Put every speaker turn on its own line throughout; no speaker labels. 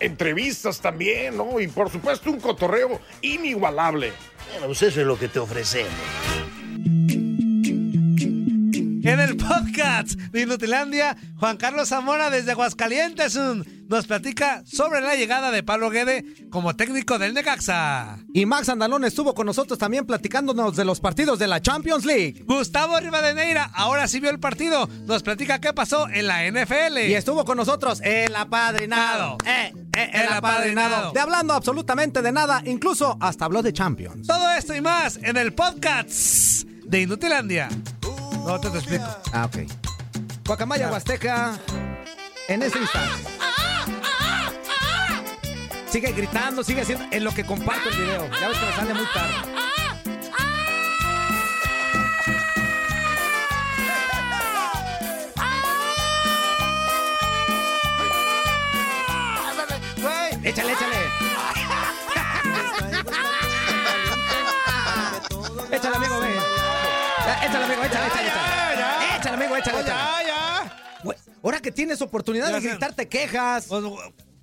Entrevistas también, ¿no? Y por supuesto un cotorreo inigualable.
Bueno, pues eso es lo que te ofrecemos.
En el podcast de Inutilandia, Juan Carlos Zamora desde Aguascalientes um, nos platica sobre la llegada de Pablo Guede como técnico del Necaxa.
Y Max Andalón estuvo con nosotros también platicándonos de los partidos de la Champions League.
Gustavo Rivadeneira ahora sí vio el partido, nos platica qué pasó en la NFL.
Y estuvo con nosotros el apadrinado. Eh, eh, el apadrinado. De hablando absolutamente de nada, incluso hasta habló de Champions.
Todo esto y más en el podcast de Inutilandia. No te, te explico.
Ah, ok. Guacamaya Huasteca, en ese instante. Sigue gritando, sigue haciendo en lo que comparto el video. Ya ves que me sale muy tarde. Échale, échale. échale, amigo, ven. Échale, amigo, échale, échale, échale. Échale, amigo, échale, échale.
Ya, ya.
Güey, Ahora que tienes oportunidad de gritar, te quejas.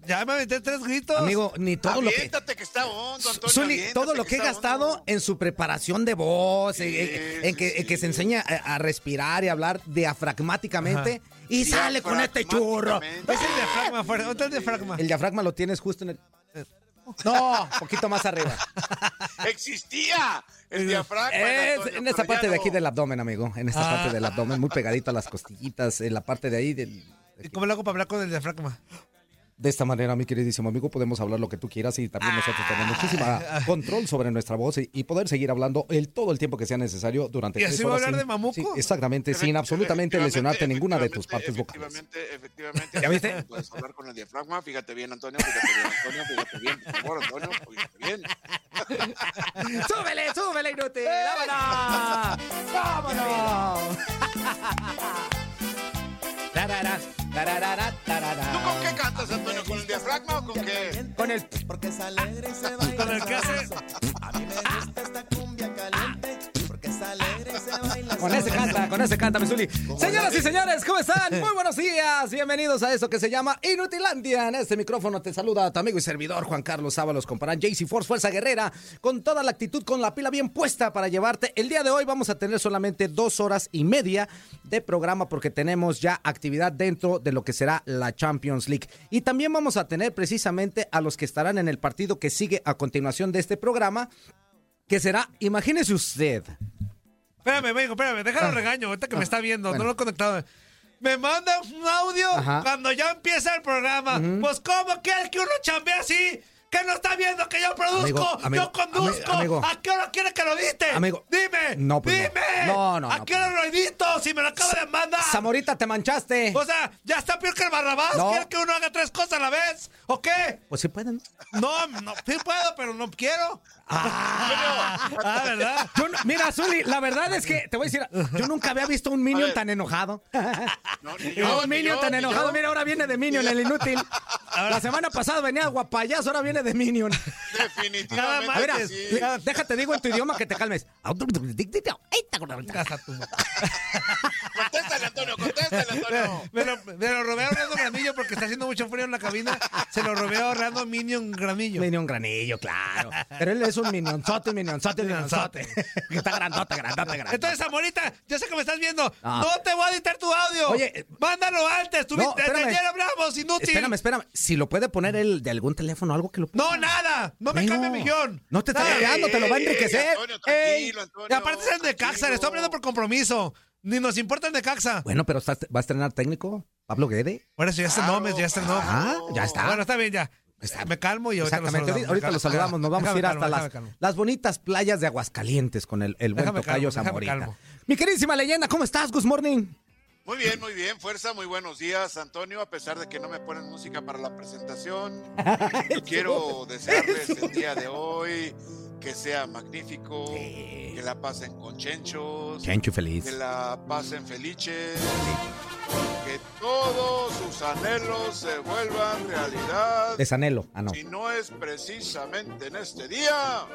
Ya me aventé tres gritos.
Amigo, ni todo lo que.
Que está hondo, Antonio.
Zuli, todo lo que he gastado
hondo.
en su preparación de voz, en- en,
Sí,
en que,
sí,
en que
sí.
se enseña a, a respirar y hablar diafragmáticamente y sale con este churro.
Es el diafragma fuerte. ¿Dónde está el diafragma?
El diafragma lo tienes justo en el. No, poquito más arriba.
Existía el diafragma.
Es-
Antonio,
en esta parte de
no.
aquí del abdomen, amigo. En esta
Ah.
parte del abdomen, muy pegadito a las costillitas, en la parte de ahí del.
¿Y cómo le hago para hablar con el diafragma?
De esta manera, mi queridísimo amigo, podemos hablar lo que tú quieras y también nosotros tenemos muchísima control sobre nuestra voz y, y poder seguir hablando el todo el tiempo que sea necesario durante
¿Y así va a hablar
sin-
de mamuco?
sí, exactamente, sin absolutamente lesionarte ninguna de tus partes vocales.
Efectivamente, efectivamente.
¿Ya viste?
Puedes hablar con el diafragma. Fíjate bien, Antonio. Fíjate bien, Antonio. Fíjate bien, por favor, Antonio. Fíjate bien.
¡Súbele, súbele, inútil! ¡Vámonos! ¡Vámonos! Tarara, tararara, tarara.
¿Tú con qué cantas, Antonio? ¿Con el diafragma o con qué?
Con el...
Porque es alegre y se baila
Con el que hace-.
A mí me gusta esta
Con ese canta, con ese canta, mi Zuli. Señoras y señores, ¿cómo están? Muy buenos días. Bienvenidos a esto que se llama Inutilandia. En este micrófono te saluda tu amigo y servidor Juan Carlos Sábalos, comparan JC Force Fuerza Guerrera, con toda la actitud, con la pila bien puesta para llevarte. El día de hoy vamos a tener solamente dos horas y media de programa porque tenemos ya actividad dentro de lo que será la Champions League. Y también vamos a tener precisamente a los que estarán en el partido que sigue a continuación de este programa, que será, imagínese usted,
Espérame, amigo, espérame. Déjalo regaño. Ahorita que me está viendo.
bueno.
No lo he conectado. Me manda un audio
Ajá.
cuando ya empieza el programa. Pues, ¿cómo quieres que uno chambee así? Que no está viendo que yo produzco,
Amigo, amigo,
yo conduzco.
ami- amigo.
¿A qué hora quiere que lo edite?
Amigo.
Dime.
No, pues
dime.
No, no,
¿A
no,
qué
pues
hora lo edito? Si me lo acabo de mandar.
Zamorita, te manchaste.
O sea, ya está peor que el Barrabás.
No.
¿Quiere que uno haga tres cosas a la vez? ¿O qué?
Pues sí pueden.
No, no, sí puedo, pero no quiero. Ah, ah, ¿verdad?
Yo no- mira, Zuli, la verdad es que te voy a decir, yo nunca había visto un Minion
ver.
tan enojado.
No, ni yo,
un
ni
Minion
yo,
tan
ni
enojado.
yo.
Mira, ahora viene de Minion, el inútil. La semana pasada venía guapayazo, ahora viene de Minion.
Definitivamente.
A
sí.
mira, déjate, digo en tu idioma que te calmes.
Contéstale, Antonio, contéstale. Antonio.
Me lo, me lo robé ahorrando granillo porque está haciendo mucho frío en la cabina. Se lo robé ahorrando Minion granillo.
Minion granillo, claro. Pero él es un minionzote, un minionzote, un minionzote. Que está grandote, grandote, grandote.
Entonces, amorita, yo sé que me estás viendo.
Ah.
No te voy a editar tu audio.
Oye, eh,
mándalo antes. Tú
no,
desde
espérame.
ayer hablamos, inútil.
Espérame, espérame. Si lo puede poner él de algún teléfono, algo que lo
No, nada. No me cambie mi guion.
No te está cambiando, te lo va a enriquecer.
Antonio, tranquilo, Antonio.
y aparte es el de Caxa, le estoy hablando por compromiso. Ni nos importa el de Caxa.
Bueno, pero está- va a estrenar técnico Pablo Guede.
Bueno, eso ya está
Claro,
no, ya está no.
Ah, ya está.
Bueno, está bien, ya. Me calmo y ahorita lo
Exactamente,
saludamos.
ahorita, lo
calmo.
saludamos, nos vamos a ir hasta
calmo,
las,
déjame calmo.
las bonitas playas de Aguascalientes con el, el buen
Déjame
tocayo Zamorita.
calmo.
Mi queridísima leyenda, ¿cómo estás? Good morning.
Muy bien, muy bien. Fuerza, muy buenos días, Antonio. A pesar de que no me ponen música para la presentación, yo quiero desearles el día de hoy que sea magnífico, que la pasen con chenchos,
Chencho feliz.
que la pasen felices, que todos sus anhelos se vuelvan realidad.
Desanhelo. Ah, no.
Si no es precisamente en este día,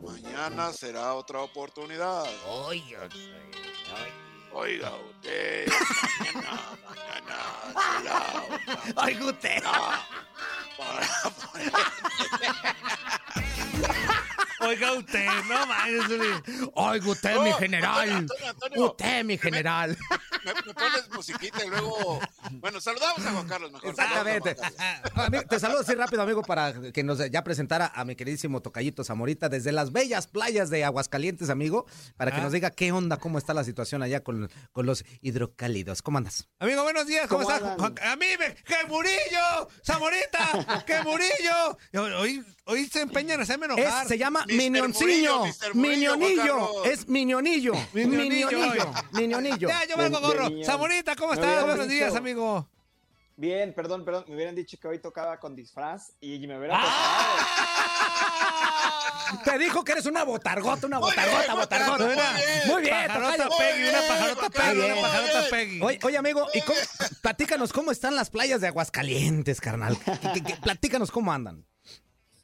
mañana será otra oportunidad.
Oiga,
Oiga usted, mañana, mañana será otra
Ay, usted.
Para poner-
Oiga usted, no Zuli.
Ay, usted,
No,
mi general.
Antonio, Antonio,
Usted, mi general.
Me, me pones musiquita y luego. Bueno, saludamos a Juan Carlos mejor.
Exactamente.
Saludamos a Juan Carlos.
Amigo, Te saludo así rápido, amigo, para que nos ya presentara a mi queridísimo Tocayito Zamorita desde las bellas playas de Aguascalientes, amigo, para que
Ah.
nos diga qué onda, cómo está la situación allá con, con los hidrocálidos. ¿Cómo andas?
Amigo, buenos días, ¿cómo,
¿Cómo
estás? a mí, me, ¡que Murillo! ¡Zamorita! ¡Que Murillo! Hoy, hoy se empeñan en hacerme enojar.
Es- se llama
Mr.
Minioncillo.
Murillo.
Es Minionillo.
Minionillo.
Minionillo. Minionillo.
Ya, yo
de
gorro.
niño.
Zamorita, ¿cómo estás?
hubieran
Buenos días, amigo.
Bien, perdón, perdón. Me hubieran dicho que hoy tocaba con disfraz y me hubiera
Te dijo que eres una botargota, una botargota, botargota.
muy bien.
Muy bien,
Pajarota. Peggy, una pajarota Peggy, una pajarota. Peggy.
Oye, oye, amigo, ¿y cómo, platícanos cómo están las playas de Aguascalientes, carnal. Que- que- que- platícanos cómo andan.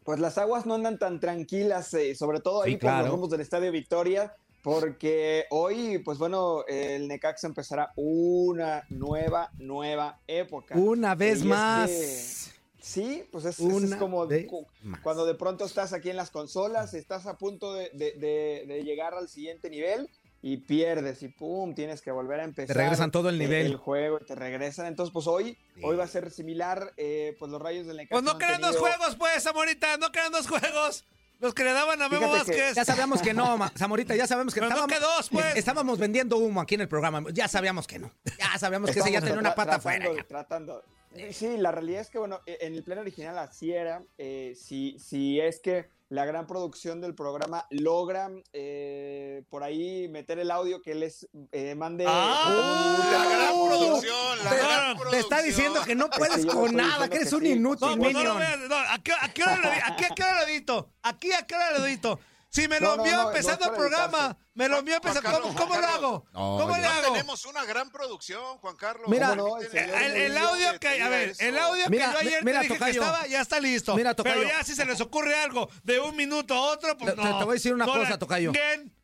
Pues las aguas no andan tan tranquilas, eh, sobre todo ahí
Sí,
por
claro.
los rumbos del Estadio Victoria, porque hoy, pues bueno, el Necaxa empezará una nueva, nueva época.
Una vez
Y es
más.
que- sí, pues es, como
vez
cu-
más.
cuando de pronto estás aquí en las consolas, estás a punto de, de- de- de llegar al siguiente nivel y pierdes y pum, tienes que volver a empezar.
regresan todo el
eh,
nivel.
El juego, te regresan. Entonces, pues hoy,
Sí.
hoy va a ser similar, eh, pues los rayos del Necaxa.
Pues no dos
tenido-
juegos, pues, Zamorita. No quedan dos juegos. Los que le daban a Memo
Fíjate que
Vázquez.
Ya sabíamos que no, ma- Zamorita, ya sabemos que
Pero no que dos, pues.
estábamos vendiendo humo aquí en el programa. Ya sabíamos que no. Ya sabíamos que ese ya tenía una pata
tratando,
afuera.
Tratando. Sí, la realidad es que, bueno, e- en el plano original así era. eh, si, si es que la gran producción del programa logra eh, por ahí meter el audio que les eh, mande.
Ah,
La gran producción, la
te-
gran
Te
producción.
está diciendo que no puedes con nada, que eres
que
un
sí.
inútil,
No, pues no. No, ¿a qué, a qué hora lo, aquí a qué hora lo edito? Aquí a qué hora lo edito. Si me lo envió
no, no
empezando el programa, me lo envió empezando.
Carlos,
¿Cómo, lo hago?
No,
¿Cómo le hago?
Tenemos una gran producción, Juan Carlos.
Mira.
El
audio que, a ver,
eso.
el audio
Mira,
que yo ayer
mira,
te dije
tocayo.
que estaba, ya está listo.
Mira, tocayo.
Pero ya si se les ocurre algo de un minuto a otro, pues
Te-
no.
te- te voy a decir una cosa, tocayo.
chinguen.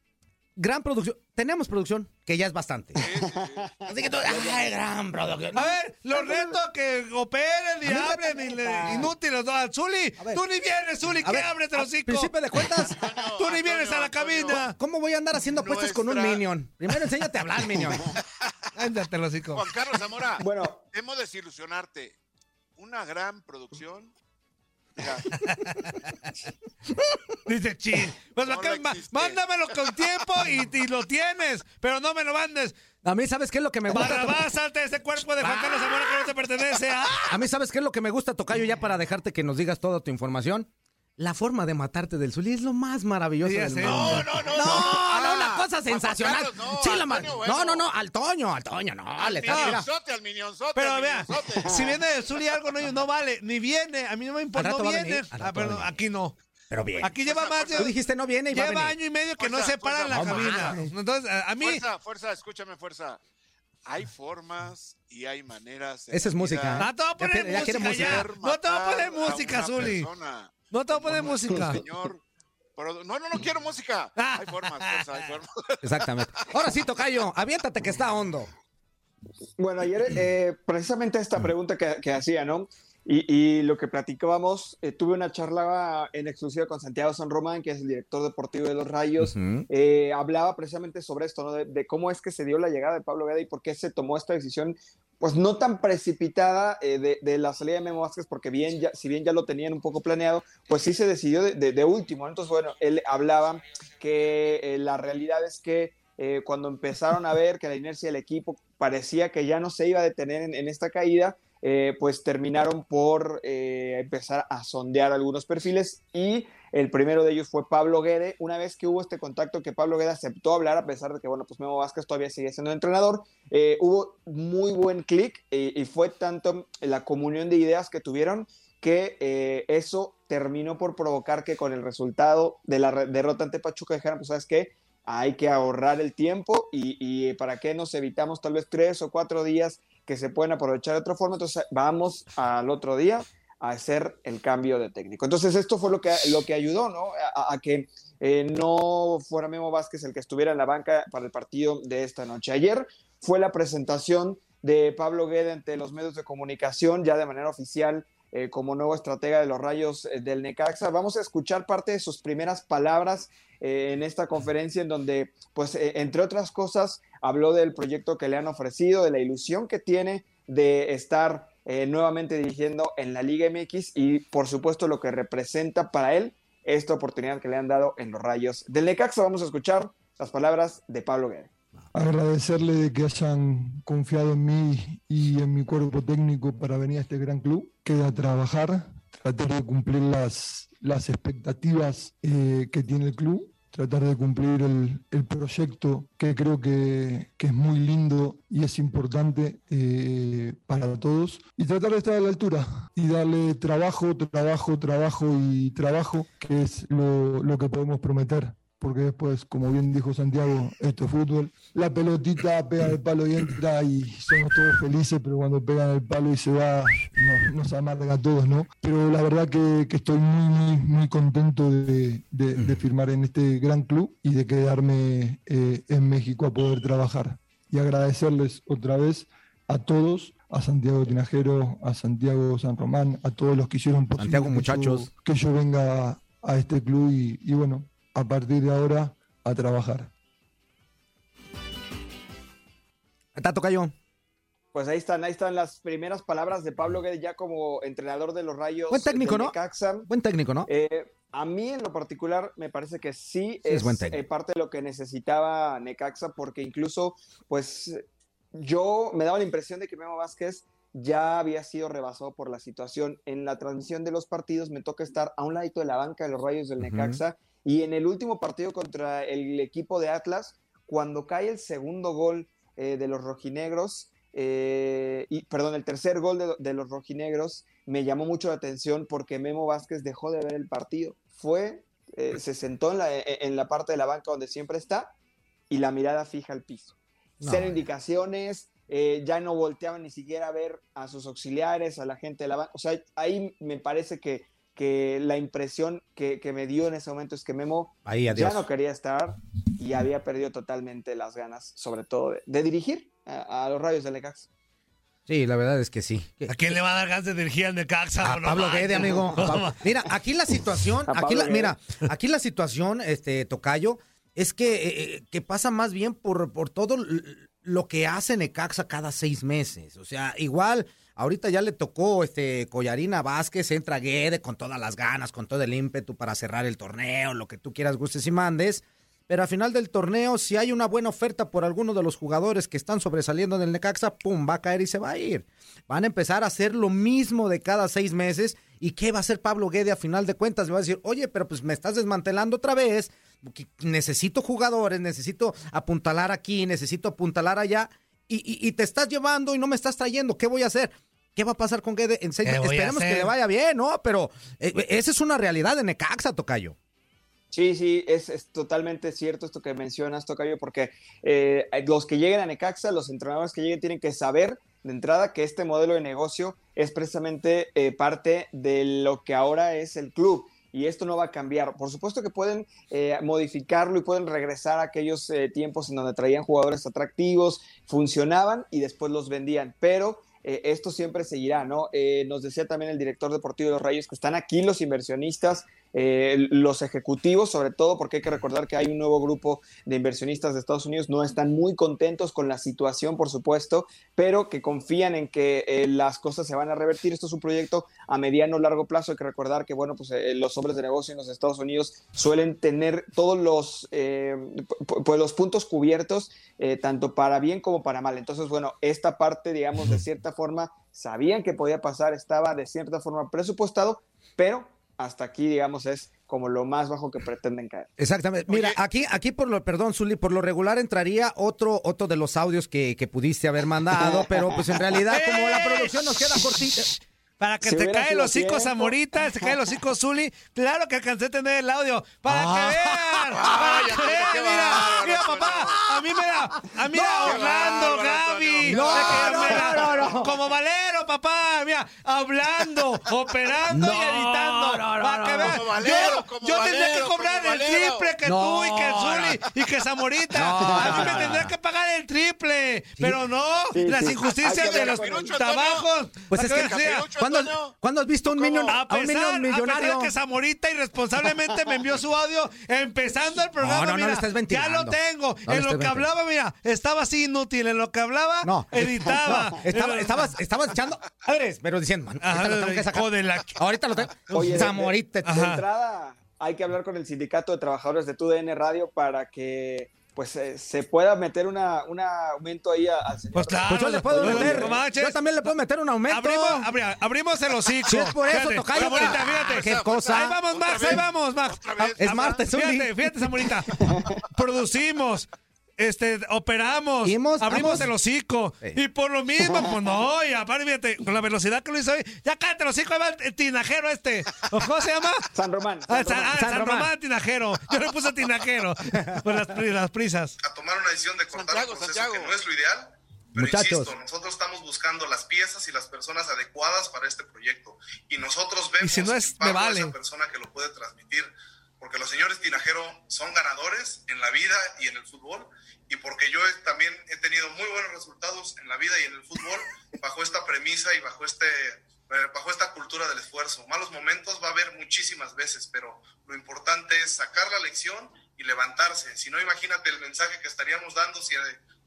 Gran producción. Tenemos producción, que ya es bastante.
Sí, sí, sí.
Así que tú, ay, gran producción.
A ver, los reto a que operen y hablen y le, inútiles. No, Zuli, tú ni vienes, Zuli, que
ver,
ábrete
a
los cinco.
principio de cuentas,
Tú ni vienes a la cabina.
¿cómo voy a andar haciendo apuestas con un Minion? Primero enséñate a hablar, Minion.
Ándate los cinco.
Juan Carlos Zamora,
Bueno,
temo desilusionarte. Una gran producción. Mira,
Dice Chin. Pues
No
acá, mándamelo con tiempo y, y lo tienes. Pero no me lo mandes.
A mí, ¿sabes qué es lo que me gusta?
Barrabás, salte de ese cuerpo de Juan Carlos Zamora que no te pertenece. ¿ah?
A mí, ¿sabes qué es lo que me gusta, Tocayo, ya para dejarte que nos digas toda tu información? La forma de matarte del Zuli es lo más maravilloso
Sí,
del mundo.
No, no, no.
No,
no. Ah,
cosa sensacional.
No,
Sí, la ma-
Antonio,
no,
bueno.
no, no, al Toño, al Toño, no, le
Al
mira.
minionzote, al minionzote.
Pero
al
vea,
minionzote.
si viene de Zuli algo no, no vale, ni viene. A mí no me importa, no viene. Ah, aquí no.
Pero bien.
Aquí lleva más de...
Tú dijiste no viene y va a
Lleva
venir.
año y medio que no se para en la cabina. Entonces, a, mí...
Fuerza, fuerza, escúchame, fuerza. Hay formas y hay maneras.
Esa es
la
música.
No te voy a poner
ya
música ya. No te voy a poner música, Zuli. No te voy a poner música.
Señor Pero, no, no, no quiero música. Hay formas, Fuerza, hay formas.
Exactamente. Ahora sí, Tocayo, aviéntate que está hondo.
Bueno, ayer eh, precisamente esta pregunta que, que hacía, ¿no? Y, y, lo que platicábamos, eh, tuve una charla en exclusiva con Santiago San Román, que es el director deportivo de los Rayos. Uh -huh. eh, hablaba precisamente sobre esto, ¿no? De, de, cómo es que se dio la llegada de Pablo Gueda y por qué se tomó esta decisión, pues no tan precipitada eh, de, de, la salida de Memo Vázquez, porque bien ya, si bien ya lo tenían un poco planeado, pues sí se decidió de, último. Entonces, bueno, él hablaba que eh, la realidad es que eh, cuando empezaron a ver que la inercia del equipo parecía que ya no se iba a detener en, en esta caída, eh, pues terminaron por eh, empezar a sondear algunos perfiles y el primero de ellos fue Pablo Guede. Una vez que hubo este contacto que Pablo Guede aceptó hablar, a pesar de que, bueno, pues Memo Vázquez todavía sigue siendo entrenador, eh, hubo muy buen clic y fue tanto la comunión de ideas que tuvieron que eso terminó por provocar que con el resultado de la derrota ante Pachuca dijeran, pues sabes qué, hay que ahorrar el tiempo y, y para qué nos evitamos tal vez tres o cuatro días que se pueden aprovechar de otra forma, entonces vamos al otro día a hacer el cambio de técnico. Entonces esto fue lo que, lo que ayudó, ¿no? A, que eh, no fuera Memo Vázquez el que estuviera en la banca para el partido de esta noche. Ayer fue la presentación de Pablo Guede ante los medios de comunicación, ya de manera oficial, eh, como nuevo estratega de los Rayos eh, del Necaxa. Vamos a escuchar parte de sus primeras palabras en esta conferencia en donde, pues, entre otras cosas, habló del proyecto que le han ofrecido, de la ilusión que tiene de estar eh, nuevamente dirigiendo en la Liga MX y, por supuesto, lo que representa para él esta oportunidad que le han dado en los Rayos del Necaxa. Vamos a escuchar las palabras de Pablo Guede.
Agradecerle que hayan confiado en mí y en mi cuerpo técnico para venir a este gran club. Queda trabajar, tratar de cumplir las, las expectativas eh, que tiene el club, tratar de cumplir el, el proyecto que creo que, que, es muy lindo y es importante eh, para todos. Y tratar de estar a la altura y darle trabajo, trabajo, trabajo y trabajo, que es lo, lo que podemos prometer porque después, como bien dijo Santiago, esto es fútbol. La pelotita pega el palo y entra y somos todos felices, pero cuando pegan el palo y se va, nos, nos amarga a todos, ¿no? Pero la verdad que, que estoy muy, muy, muy contento de, de, de, firmar en este gran club y de quedarme eh, en México a poder trabajar. Y agradecerles otra vez a todos, a Santiago Tinajero, a Santiago San Román, a todos los que hicieron
posible Santiago, muchachos.
Que, yo, que yo venga a este club y, y bueno, a partir de ahora a trabajar.
Tato Cayo.
Pues ahí están, ahí están las primeras palabras de Pablo Guede ya como entrenador de los Rayos.
Buen técnico, ¿no?
Necaxa.
Buen técnico, ¿no?
Eh, a mí en lo particular me parece que sí, sí es, es eh, parte de lo que necesitaba Necaxa porque incluso pues yo me daba la impresión de que Memo Vázquez ya había sido rebasado por la situación. En la transmisión de los partidos me toca estar a un ladito de la banca de los Rayos del Necaxa. Uh -huh. Y en el último partido contra el equipo de Atlas, cuando cae el segundo gol eh, de los rojinegros, eh, y perdón, el tercer gol de, de, los rojinegros, me llamó mucho la atención porque Memo Vázquez dejó de ver el partido. Fue, eh, se sentó en la, en la, parte de la banca donde siempre está y la mirada fija al piso. No. Cero indicaciones, eh, ya no volteaba ni siquiera a ver a sus auxiliares, a la gente de la banca. O sea, ahí me parece que que la impresión que, que, me dio en ese momento es que Memo
Ahí,
ya no quería estar y había perdido totalmente las ganas, sobre todo de, de dirigir a, a, los rayos del Necaxa.
Sí, la verdad es que sí.
¿A quién le va a dar ganas de dirigir al Necaxa?
A no Pablo Guede, amigo. A mira, aquí la situación, aquí la, mira, aquí la situación, este Tocayo, es que, eh, que pasa más bien por, por todo lo que hace Necaxa cada seis meses. O sea, igual Ahorita ya le tocó este Collarina Vázquez, entra Guede con todas las ganas, con todo el ímpetu para cerrar el torneo, lo que tú quieras, gustes y mandes. Pero al final del torneo, si hay una buena oferta por alguno de los jugadores que están sobresaliendo del Necaxa, pum, va a caer y se va a ir. Van a empezar a hacer lo mismo de cada seis meses. ¿Y qué va a hacer Pablo Guede a final de cuentas? Le va a decir, oye, pero pues me estás desmantelando otra vez. Necesito jugadores, necesito apuntalar aquí, necesito apuntalar allá y, y, y, te estás llevando y no me estás trayendo, ¿qué voy a hacer? ¿Qué va a pasar con Guede? En serio, esperemos que le vaya bien, ¿no? Pero eh, esa es una realidad de Necaxa, Tocayo.
Sí, sí, es, es, totalmente cierto esto que mencionas, Tocayo, porque eh, los que lleguen a Necaxa, los entrenadores que lleguen tienen que saber de entrada que este modelo de negocio es precisamente eh, parte de lo que ahora es el club y esto no va a cambiar. Por supuesto que pueden eh, modificarlo y pueden regresar a aquellos eh, tiempos en donde traían jugadores atractivos, funcionaban y después los vendían, pero eh, esto siempre seguirá, ¿no? Eh, nos decía también el director deportivo de los Rayos que están aquí los inversionistas, eh, los ejecutivos, sobre todo porque hay que recordar que hay un nuevo grupo de inversionistas de Estados Unidos, no están muy contentos con la situación, por supuesto, pero que confían en que eh, las cosas se van a revertir. Esto es un proyecto a mediano o largo plazo. Hay que recordar que, bueno, pues eh, los hombres de negocio en los Estados Unidos suelen tener todos los, pu- pues, los puntos cubiertos, tanto para bien como para mal. Entonces, bueno, esta parte, digamos, de cierta forma, sabían que podía pasar, estaba de cierta forma presupuestado, pero hasta aquí, digamos, es como lo más bajo que pretenden caer.
Exactamente. Mira, aquí, aquí por lo, perdón, Zuli, por lo regular entraría otro, otro de los audios que, que pudiste haber mandado, pero pues en realidad, como la producción nos queda cortita.
Para que
Si
te cae los hocico. Zamorita, te cae los hocico Zuli. Claro que alcancé a tener el audio. Para
Ah.
que vean, para que vean, mira, mira, papá. A mí me da, a mí
No,
Orlando, Gaby.
No,
de que
no,
me da-
no, no, no.
Como Valero, papá. Mira, hablando, operando y editando.
no, no,
para
no,
que
no.
vean.
Como Valero,
yo
como
yo tendría que cobrar el
Valero.
triple que
No,
tú y que Zuli y que Zamorita.
No,
a mí me tendría que pagar el triple. Pero no, las injusticias de los trabajos.
Pues es que, ¿cuándo, ¿cuándo has visto un minion,
a
a un
pesar,
minion
a pesar
millonario?
de que Zamorita irresponsablemente me envió su audio empezando el programa.
No, no, no
mira,
le estés
ya lo tengo.
No
en lo
estés
que hablaba, mira, estaba así inútil. En lo que hablaba,
No.
editaba.
No, estaba- estabas, estabas echando. Eres, pero diciendo, man, ahorita lo tengo que sacar.
hijo de la-
Ahorita lo tengo.
Oye, de-
Zamorita.
de, de entrada hay que hablar con el sindicato de trabajadores de TUDN Radio para que pues eh, se pueda meter una, un aumento ahí al señor.
Pues claro,
Pues yo le puedo
no,
meter.
no manches.
Yo también le puedo meter un aumento.
Abrimos, abri- abrimos el hocico.
Si es por eso,
Fíjate,
tocayo.
Zamorita, fíjate.
Qué cosa.
Ahí vamos, Max, ahí vamos, Max.
Es
Ah,
martes.
Fíjate, fíjate, Zamorita. Producimos. Este, operamos, abrimos
vamos.
el hocico. Y por lo mismo, pues no, y aparte, fíjate, con la velocidad que lo hizo hoy, ya cállate el hocico, ahí va el tinajero este. ¿O ¿Cómo se llama?
San Román.
Ah,
San
San,
Román.
ah,
San
San
Román.
Román tinajero. Yo le puse tinajero. Por las, las prisas.
a tomar una decisión de cortar
Santiago,
un proceso
Santiago.
que no es lo ideal. Pero
Muchachos.
insisto, nosotros estamos buscando las piezas y las personas adecuadas para este proyecto. Y nosotros vemos
Y si no es, me vale.
esa persona que lo puede transmitir. Porque los señores Tinajero son ganadores en la vida y en el fútbol. Y porque yo también he tenido muy buenos resultados en la vida y en el fútbol bajo esta premisa y bajo este eh, bajo esta cultura del esfuerzo. Malos momentos va a haber muchísimas veces, pero lo importante es sacar la lección y levantarse. Si no, imagínate el mensaje que estaríamos dando si eh,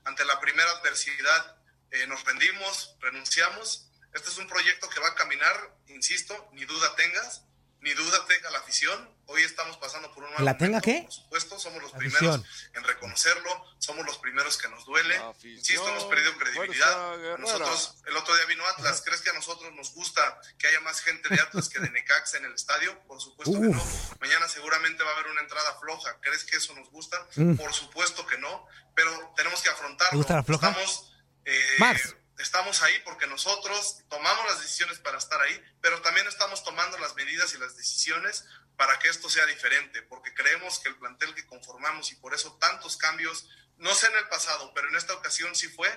ante la primera adversidad eh, nos rendimos, renunciamos. Este es un proyecto que va a caminar, insisto, ni duda tengas, ni duda tenga la afición. Hoy estamos pasando por un mal
¿La tenga qué?
por supuesto, somos los
Afición.
primeros en reconocerlo, somos los primeros que nos duele. Insisto, hemos perdido credibilidad. Nosotros, el otro día vino Atlas, ¿crees que a nosotros nos gusta que haya más gente de Atlas que de Necaxa en el estadio? Por supuesto que no. Mañana seguramente va a haber una entrada floja. ¿Crees que eso nos gusta?
Mm.
Por supuesto que no, pero tenemos que afrontarlo.
¿Te gusta la floja?
Estamos, eh,
Max.
Estamos ahí porque nosotros tomamos las decisiones para estar ahí, pero también estamos tomando las medidas y las decisiones para que esto sea diferente, porque creemos que el plantel que conformamos y por eso tantos cambios, no sé en el pasado, pero en esta ocasión sí fue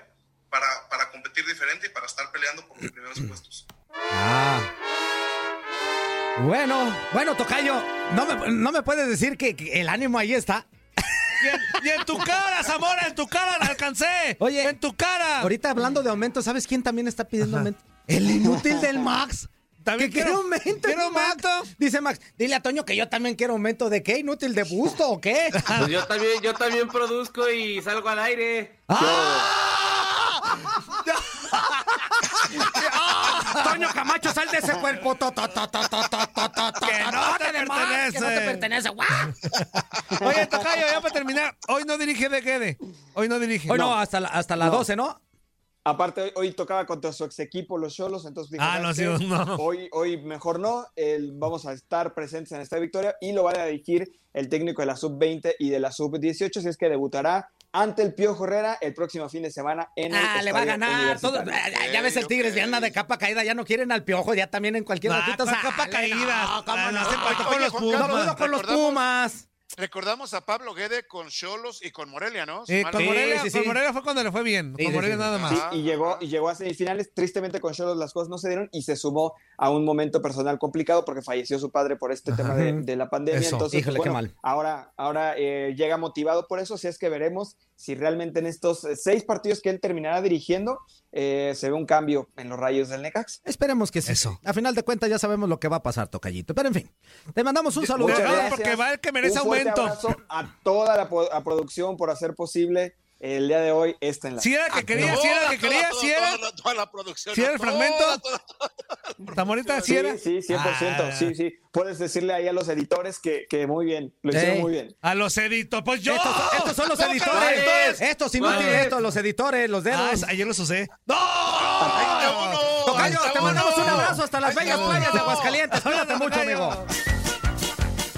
para, para competir diferente y para estar peleando por los primeros puestos.
Ah. Bueno, bueno, Tocayo, no me, no me puedes decir que, que el ánimo ahí está.
Y en, y en tu cara, Zamora, en tu cara la alcancé.
Oye,
en tu cara.
Ahorita hablando de aumento, ¿sabes quién también está pidiendo aumento? El inútil del Max.
También
que quiere
quiero-
aumento.
quiero
el Max. Dice Max, dile a Toño que yo también quiero aumento. ¿De qué? ¿Inútil de busto o qué?
Pues yo también, yo también produzco y salgo al aire.
Toño Camacho, sal de ese cuerpo. To, to, to,
Que no te
Max, Que no te
pertenece.
pertenece. ¡Guau!
Oye, Tocayo, ya para terminar, hoy no dirige de Quede. Hoy no dirige.
Hoy no, hasta, la, hasta las
No.
12, ¿no?
Aparte, hoy, hoy tocaba contra su ex equipo, los Cholos, entonces
Ah,
¿sabes
no, sí, no.
Hoy, hoy mejor no, el- vamos a estar presentes en esta victoria y lo va a dirigir el técnico de la sub-20 y de la sub-18, si es que debutará ante el Piojo Herrera el próximo fin de semana en el
Ah, le va a ganar. Todo-
Universitario.
ya, ves el Tigres, ya anda de capa caída, ya no quieren al piojo, ya también en cualquier
Ah,
ratito
¿cuál
sale,
capa caída?
No, cómo
Ah,
no.
no con los
Juan
Pumas.
No pudo con los
recordamos-
Pumas.
Recordamos a Pablo Guede con Cholos y con Morelia, ¿no?
Eh, con, Morelia,
sí, sí.
con Morelia fue cuando le fue bien.
Sí,
con Morelia
sí.
nada más.
Sí, y llegó, y llegó a semifinales. Tristemente con Cholos las cosas no se dieron y se sumó a un momento personal complicado porque falleció su padre por este tema de, de la pandemia.
Eso,
Entonces,
híjole, qué mal.
Ahora, ahora eh, llega motivado por eso. Si es que veremos si realmente en estos eh, seis partidos que él terminará dirigiendo eh, se ve un cambio en los rayos del Necax.
Esperemos que sí.
Eso.
A final de cuentas ya sabemos lo que va a pasar, Tocayito. Pero en fin, te mandamos un saludo.
Muchas
Claro,
gracias.
porque va el que merece
un fuerte
aumento.
abrazo a toda la a producción por hacer posible el día de hoy este enlace.
Si era que quería, si era que quería, si era.
toda la- toda la producción.
¿Sí era el fragmento? Tamorita, si
Sí,
era.
sí, 100%.
Ah.
Sí, sí. Puedes decirle ahí a los editores que, que muy bien, lo hicieron muy bien.
A los editores, pues yo.
Estos, son- estos son los
¿Cómo que
editores. Estos inútiles, estos, los editores, los dedos.
Ah, ayer los usé. ¡No!
¡Ahí está!
Tocayo,
está
te mandamos un abrazo hasta las bellas
está
playas de! Aguascalientes. Cuídate mucho, amigo.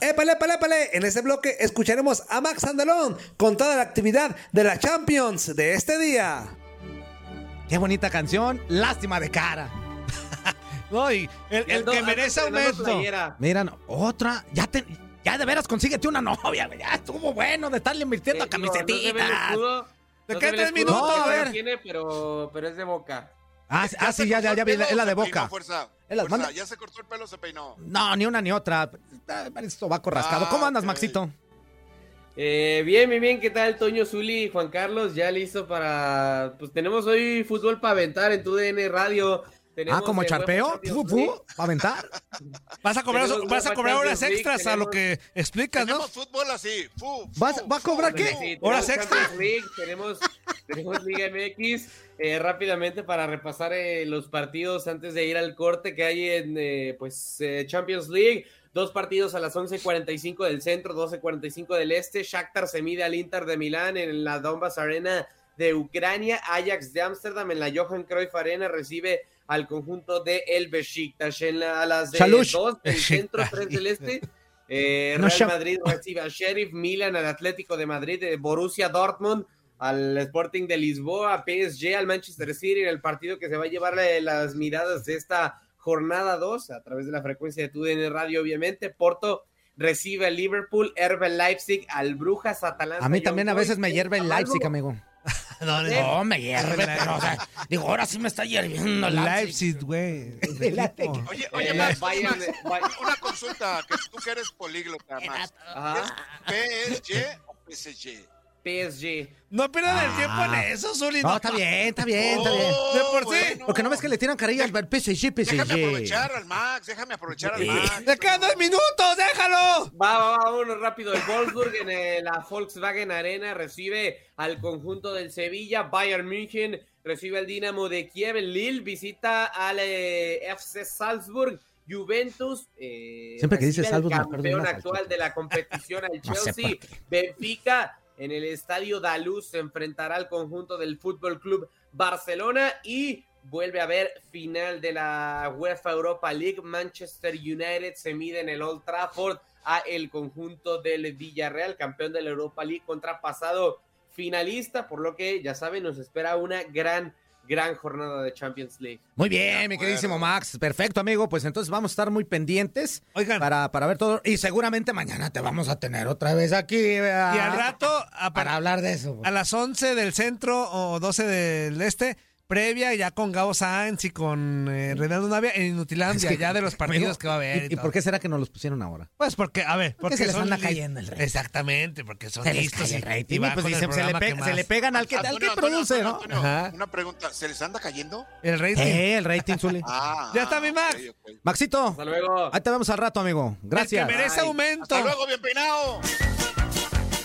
Épale, épale, épale. En este bloque escucharemos a Max Andalón con toda la actividad de la Champions de este día.
Qué bonita canción. Lástima de cara.
No, y el, que merece aumento.
playera.
Mira, no, otra. Ya te. Ya de veras consíguete una novia. Ya estuvo bueno de estarle invirtiendo
Eh,
a
digo, no se ve el
camisetitas.
escudo,
¿De
no
qué tres
escudo
minutos?
que
No, a ver.
Tiene, pero, pero es de boca.
Ah, sí, ah, sí, ya, ya, ya. Es la de
¿Se peinó,
boca.
fuerza? Fuerza, ¿Ya se cortó el pelo se peinó?
No, ni una ni otra. Ah, Esto va rascado.
Ah,
¿Cómo andas,
ok.
Maxito?
Eh, bien, bien, bien. ¿Qué tal, Toño Zuli y Juan Carlos? Ya listo para. Pues tenemos hoy fútbol para aventar en tu DN Radio. Tenemos,
Ah, como charpeo.
League.
fu, ¿Para aventar?
Vas a cobrar, vas a cobrar horas extras a lo que explicas, ¿no?
Tenemos fútbol así. Fu,
¿Vas- va a cobrar
fu,
qué?
Sí,
Horas
tenemos
extra.
Champions League, tenemos, tenemos Liga MX. Eh, rápidamente para repasar eh, los partidos antes de ir al corte que hay en eh, pues eh, Champions League. Dos partidos a las 11.45 del centro, 12.45 del este. Shakhtar se mide al Inter de Milán en la Donbass Arena de Ucrania. Ajax de Ámsterdam en la Johan Cruyff Arena recibe al conjunto de el Besiktas. En la- a las de
Chalush.
2 del centro. 3 del este. Eh, Real Madrid recibe al Sheriff, Milan al Atlético de Madrid, Borussia Dortmund al Sporting de Lisboa, PSG al Manchester City en el partido que se va a llevar las miradas de esta jornada 2 a través de la frecuencia de TUDN Radio, obviamente. Porto recibe al Liverpool, Herbe Leipzig al Brujas, Atalanta.
A mí también a veces me hierve el. Leipzig, amigo.
No, no,
No, me hierve, pero, o sea, digo, ahora sí me está hirviendo el Leipzig.
Güey.
Leipzig.
Oye,
Eh,
oye, Max, oye, Max, una consulta, que tú que eres políglota, Max.
Ajá,
¿Es PSG o PSG?
PSG.
No pierdan el tiempo
Ah.
en eso, Zuli.
No, está bien, está bien, está bien.
Oh,
De por sí.
bueno.
Porque no ves que le tiran carilla al PSG,
Déjame
PSG.
aprovechar al Max, déjame aprovechar al Max.
¡Le quedan dos minutos! ¡Déjalo!
Va, va, va, vámonos rápido. El Wolfsburg en eh, la Volkswagen Arena recibe al conjunto del Sevilla. Bayern München recibe al Dinamo de Kiev. Lille visita al eh, FC Salzburg. Juventus eh,
Siempre que dices
al
Salzburg,
campeón actual de la competición al Chelsea. Benfica en el estadio Daluz se enfrentará al conjunto del Fútbol Club Barcelona y vuelve a haber final de la UEFA Europa League. Manchester United se mide en el Old Trafford a el conjunto del Villarreal, campeón de la Europa League, contrapasado finalista, por lo que ya saben, nos espera una gran, gran jornada de Champions League.
Muy bien, mi queridísimo Max. Perfecto, amigo. Pues entonces vamos a estar muy pendientes
Oigan.
para, para ver todo. Y seguramente mañana te vamos a tener otra vez aquí. ¿verdad?
Y al rato, a,
Para hablar de eso.
a las 11 del centro o 12 del este, previa ya con Gabo Sáenz y con eh, Renato Navia en Inutilandia,
Es que,
ya de los partidos
amigo,
que va a haber.
¿Y,
y
y
todo.
por qué será que nos los pusieron ahora?
Pues porque, a ver,
Porque
porque
se les anda cayendo el rating.
Exactamente, porque son
Se les
listos.
cae el
y-
pues
el
se le
programa
pe-
que
se le pegan al que, al que produce, ¿no?
Antonio. Una pregunta, ¿se les anda cayendo?
El rating.
Eh, el rating, Zuli.
Ah,
Ya está mi Max.
Maxito,
Hasta luego.
ahí te vemos al rato, amigo. Gracias.
El que merece aumento.
Hasta luego, bien peinado.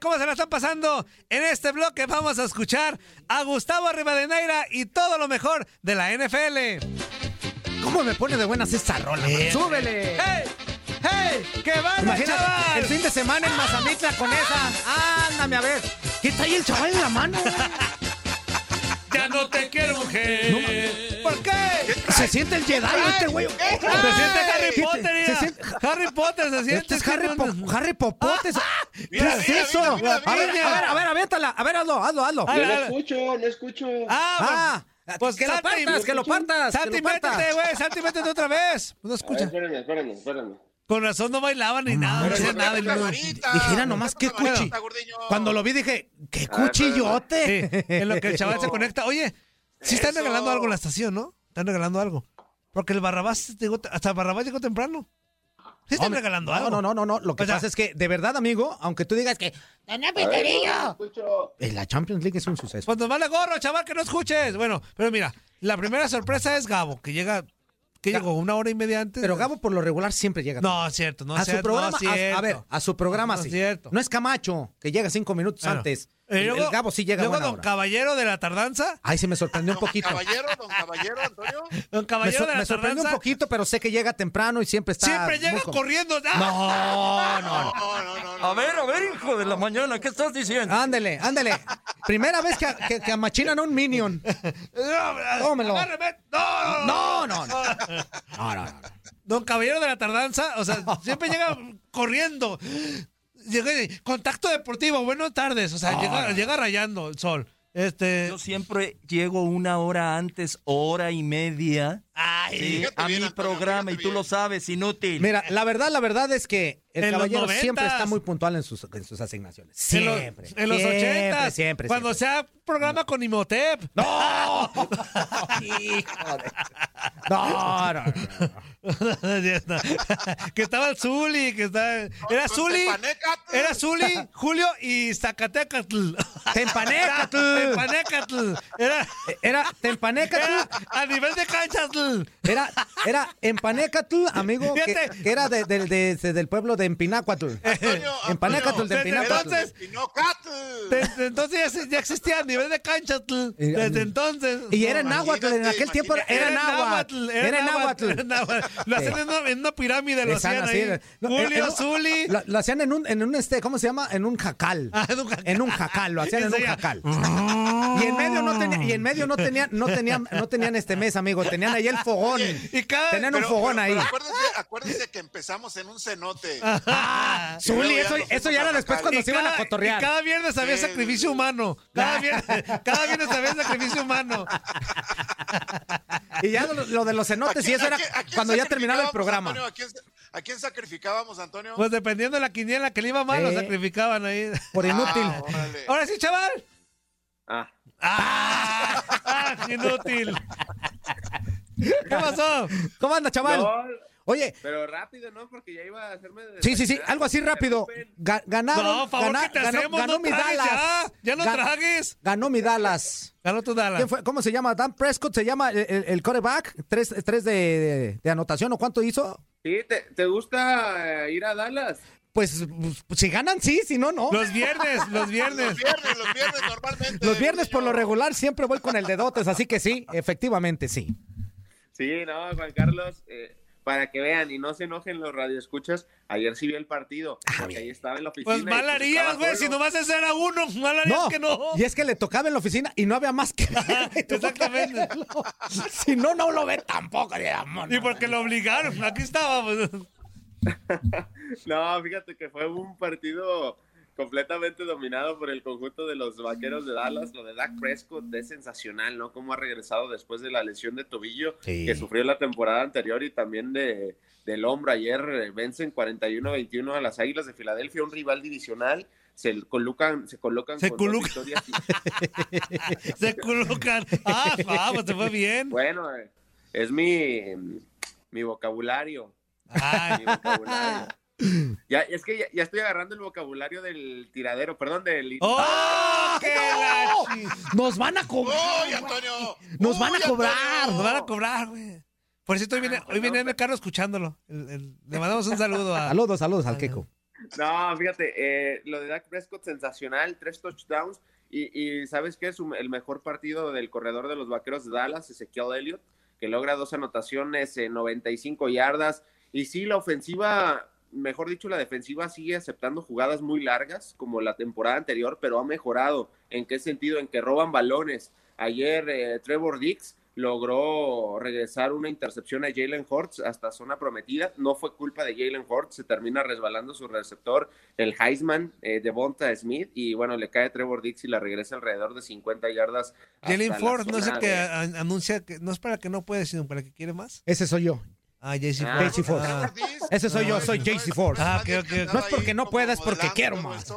¿Cómo se la están pasando? En este bloque vamos a escuchar a Gustavo Rivadeneira y todo lo mejor de la NFL.
¿Cómo me pone de buenas esa rola? man? ¡Súbele!
¡Hey! ¡Hey! ¡Que van,
Imagínate,
chaval!
el fin de semana en Mazamitla con esa. Ándame a ver. ¿Qué trae el chaval en la mano?
¡Ya no te quiero, mujer! ¿Por qué?
Se siente el Jedi este güey.
Se siente Harry
¿Qué te-
Potter,
se siente-
Harry Potter se siente.
Este es Harry, Po- Harry Popotes. ¿Qué
Mira,
es
mira,
eso?
mira, mira,
A ver,
mira.
a ver, a ver, aviéntala. A ver, hazlo, hazlo, hazlo.
Ah,
Yo no
ah,
escucho, no escucho.
Ah,
Ah,
pues
que lo
salte y-
partas, que lo partas. que
Santi,
lo partas.
métete, güey. Santi, métete otra vez. No
A ver,
escucha.
espérame, espérame, espérame.
Con razón no bailaban ni nada. No hacían nada. y luego-
Dijera nomás qué cuchi. Cuando lo vi dije, qué
Sí,
cuchillote.
en lo que el chaval se conecta. Oye, sí están
Eso.
regalando algo en la estación, ¿no? Están regalando algo. Porque el Barrabás llegó, hasta Barrabás llegó temprano. Sí están
Hombre,
regalando
no,
algo.
No, no, no, no. Lo que
O sea,
pasa es que, de verdad, amigo, aunque tú digas que
A ver, no
eh, la Champions League es un suceso.
Pues nos vale gorro, chaval, que no escuches. Bueno, pero mira, la primera sorpresa es Gabo, que llega, que llegó una hora y media antes.
Pero Gabo, por lo regular, siempre llega.
No, es cierto, no
a
es
su
cierto,
programa,
no es
a- a, ver, a su programa
No es
sí.
cierto.
No es Camacho, que llega cinco minutos
Bueno,
antes.
y
El,
luego-
el Gabo sí llega a
Luego
buena
don
hora.
Caballero de la tardanza.
Ay, sí me sorprendió un poquito.
Caballero, don Caballero, Antonio.
Don
Me,
Caballero de la
me sorprendió un
tardanza.
poquito, pero sé que llega temprano y siempre está.
Siempre llega corriendo.
No, no, no.
No, no, no. no.
A ver, a ver, hijo de la mañana, ¿qué estás diciendo?
Ándele, ándele. Primera vez que, que, que amachinan a un minion. Tómelo.
No,
No, no, no. No, no, no.
Don Caballero de la tardanza, o sea, siempre llega corriendo. Llega y, contacto deportivo, buenas tardes. O sea, llega, llega rayando el sol. Este.
Yo siempre llego una hora antes, hora y media,
Ay,
sí,
fíjate
a
bien,
mi
Antonio,
programa y tú
bien.
lo sabes, inútil.
Mira, la verdad, la verdad es que el
En
caballero siempre está muy puntual en sus, en sus asignaciones. Siempre.
En los, ochentas.
Siempre,
Cuando
siempre.
sea programa con Imhotep.
¡No! No, no, no.
que estaba el Zuli, que estaba. Era Zuli. Era Zuli, Julio y Zacatecatl.
Tempanécatl.
Tepanecatl. Era,
Era Tempanécatl.
era a nivel de canchatl.
Era, era Empanécatl, amigo, que, era de- de- de- de- del pueblo de Empinácuatl.
Antonio,
Empanécatl de
Antonio,
Empinácuatl.
Entonces-. Desde entonces ya, existía a nivel de canchatl. Desde entonces.
Y era náhuatl, en aquel tiempo era náhuatl. Era náhuatl.
Lo hacían en una, en una pirámide, lo hacían
así,
ahí.
no,
Julio,
en- en-
Zuli.
Lo, lo hacían en un, en un este, ¿cómo se llama? En un jacal.
Ah, en un jacal.
En un jacal, lo hacían en un jacal. Y en medio no tenía, y en medio no tenían, no tenían, no tenían este mes, amigo, tenían ahí el fogón.
Y cada.
Tenían un fogón
pero-
ahí.
pero acuérdese que empezamos en un cenote.
Ah,
Zuli, eso, ya era después cuando
y
se iban a
cada-
cotorrear.
y cada viernes había sacrificio humano. Cada viernes, cada viernes había sacrificio humano.
Y ya lo, lo de los cenotes y eso era
¿A quién- a quién
cuando ya terminaba el programa.
Antonio? ¿A quién, ¿A quién sacrificábamos, Antonio?
Pues dependiendo de la quiniela que le iba mal, lo sacrificaban ahí.
Por inútil.
Ah.
Ahora sí, chaval.
Ah,
¡Ah! ¡Ah, inútil! ¿Qué pasó?
¿Cómo anda, chaval?
no,
Oye,
pero rápido, ¿no? Porque ya iba a hacerme. de-
sí, sí, sí, algo así rápido. Ga- ganaron.
No, favor
gana-
que te
ganó,
hacemos,
ganó
no
mi Dallas.
ya. Ya no
Gan-
tragues.
Ganó mi Dallas.
Ganó tu Dallas.
¿Quién fue? ¿Cómo se llama? Dan Prescott se llama el, el, el quarterback. Tres, tres de, de- de anotación o cuánto hizo.
Sí, ¿te, te gusta eh, ir a Dallas?
Pues, pues, si ganan, sí, si no, no.
Los viernes, los viernes.
Los viernes, los viernes normalmente.
Los viernes por lo regular siempre voy con el de dotes, así que sí, efectivamente sí.
Sí, no, Juan Carlos, eh, para que vean y no se enojen los radioescuchas, ayer sí vi el partido, porque ahí estaba en la oficina.
Pues mal
pues
harías, güey. Si nomás ese era uno, mal harías
No,
que no.
y es que le tocaba en la oficina y no había más que
Exactamente.
Si no, no lo ve tampoco. de amor,
Y porque lo obligaron. Aquí estaba. pues.
No, fíjate que fue un partido completamente dominado por el conjunto de los vaqueros de Dallas. Lo de Dak Prescott es sensacional, ¿no? Cómo ha regresado después de la lesión de tobillo
Sí.
que sufrió la temporada anterior y también de, del hombro. Ayer eh, vencen 41-21 a las Águilas de Filadelfia, un rival divisional. Se colocan, se colocan
Se
con dos victorias y-
Se colocan. Ah, vamos, te fue bien.
Bueno, eh, es mi, mi vocabulario.
Ay.
Mi vocabulario. Ya, es que ya, ya estoy agarrando el vocabulario del tiradero, perdón, del...
¡Oh, qué
Nos van a cobrar.
¡Uy, Antonio!
Nos van a
¡Uy,
cobrar.
Antonio!
Nos van a cobrar, güey. Por cierto, hoy viene, hoy viene Carlos escuchándolo. El- el- le mandamos un saludo a.
Saludos, saludos al Keco.
No, fíjate, eh, lo de Dak Prescott sensacional, tres touchdowns y, y ¿sabes qué? Es un- el mejor partido del corredor de los Vaqueros de Dallas, Ezequiel Elliott, que logra dos anotaciones en 95 yardas. Y sí, la ofensiva, mejor dicho, la defensiva sigue aceptando jugadas muy largas como la temporada anterior, pero ha mejorado. ¿En qué sentido? En que roban balones. Ayer eh, Trevor Dix logró regresar una intercepción a Jalen Hurts hasta zona prometida. No fue culpa de Jalen Hurts, se termina resbalando su receptor, el Heisman eh, de Bonta Smith, y bueno, le cae Trevor Dix y la regresa alrededor de 50 yardas.
Jalen Ford, no es el que
de-
anuncia que no es para que no puede, sino para que quiere más.
Ese soy yo.
Ah, JC
Ah.
Ah.
Ese soy yo, soy JC Ford.
Ah.
No es porque no pueda, es porque quiero más.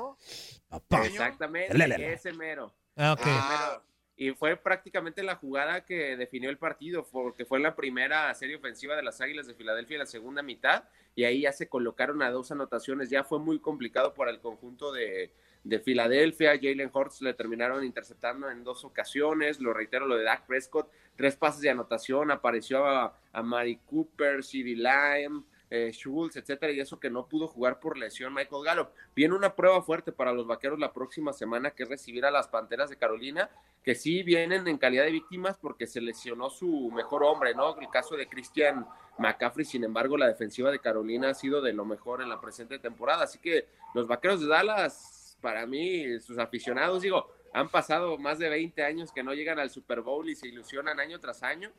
Papá.
Exactamente, ese mero.
Ah, ok.
Mero. Y fue prácticamente la jugada que definió el partido, porque fue la primera serie ofensiva de las Águilas de Filadelfia en la segunda mitad, y ahí ya se colocaron a dos anotaciones. Ya fue muy complicado para el conjunto de, de Filadelfia. Jalen Hurts le terminaron interceptando en dos ocasiones. Lo reitero, lo de Dak Prescott, tres pases de anotación. Apareció a, a Mari Cooper, CD Lamb, eh, Schultz, etcétera, y eso que no pudo jugar por lesión Michael Gallup. Viene una prueba fuerte para los vaqueros la próxima semana, que es recibir a las Panteras de Carolina, que sí vienen en calidad de víctimas porque se lesionó su mejor hombre, ¿no? El caso de Christian McCaffrey, sin embargo, la defensiva de Carolina ha sido de lo mejor en la presente temporada. Así que los vaqueros de Dallas, para mí, sus aficionados, digo, han pasado más de 20 años que no llegan al Super Bowl y se ilusionan año tras año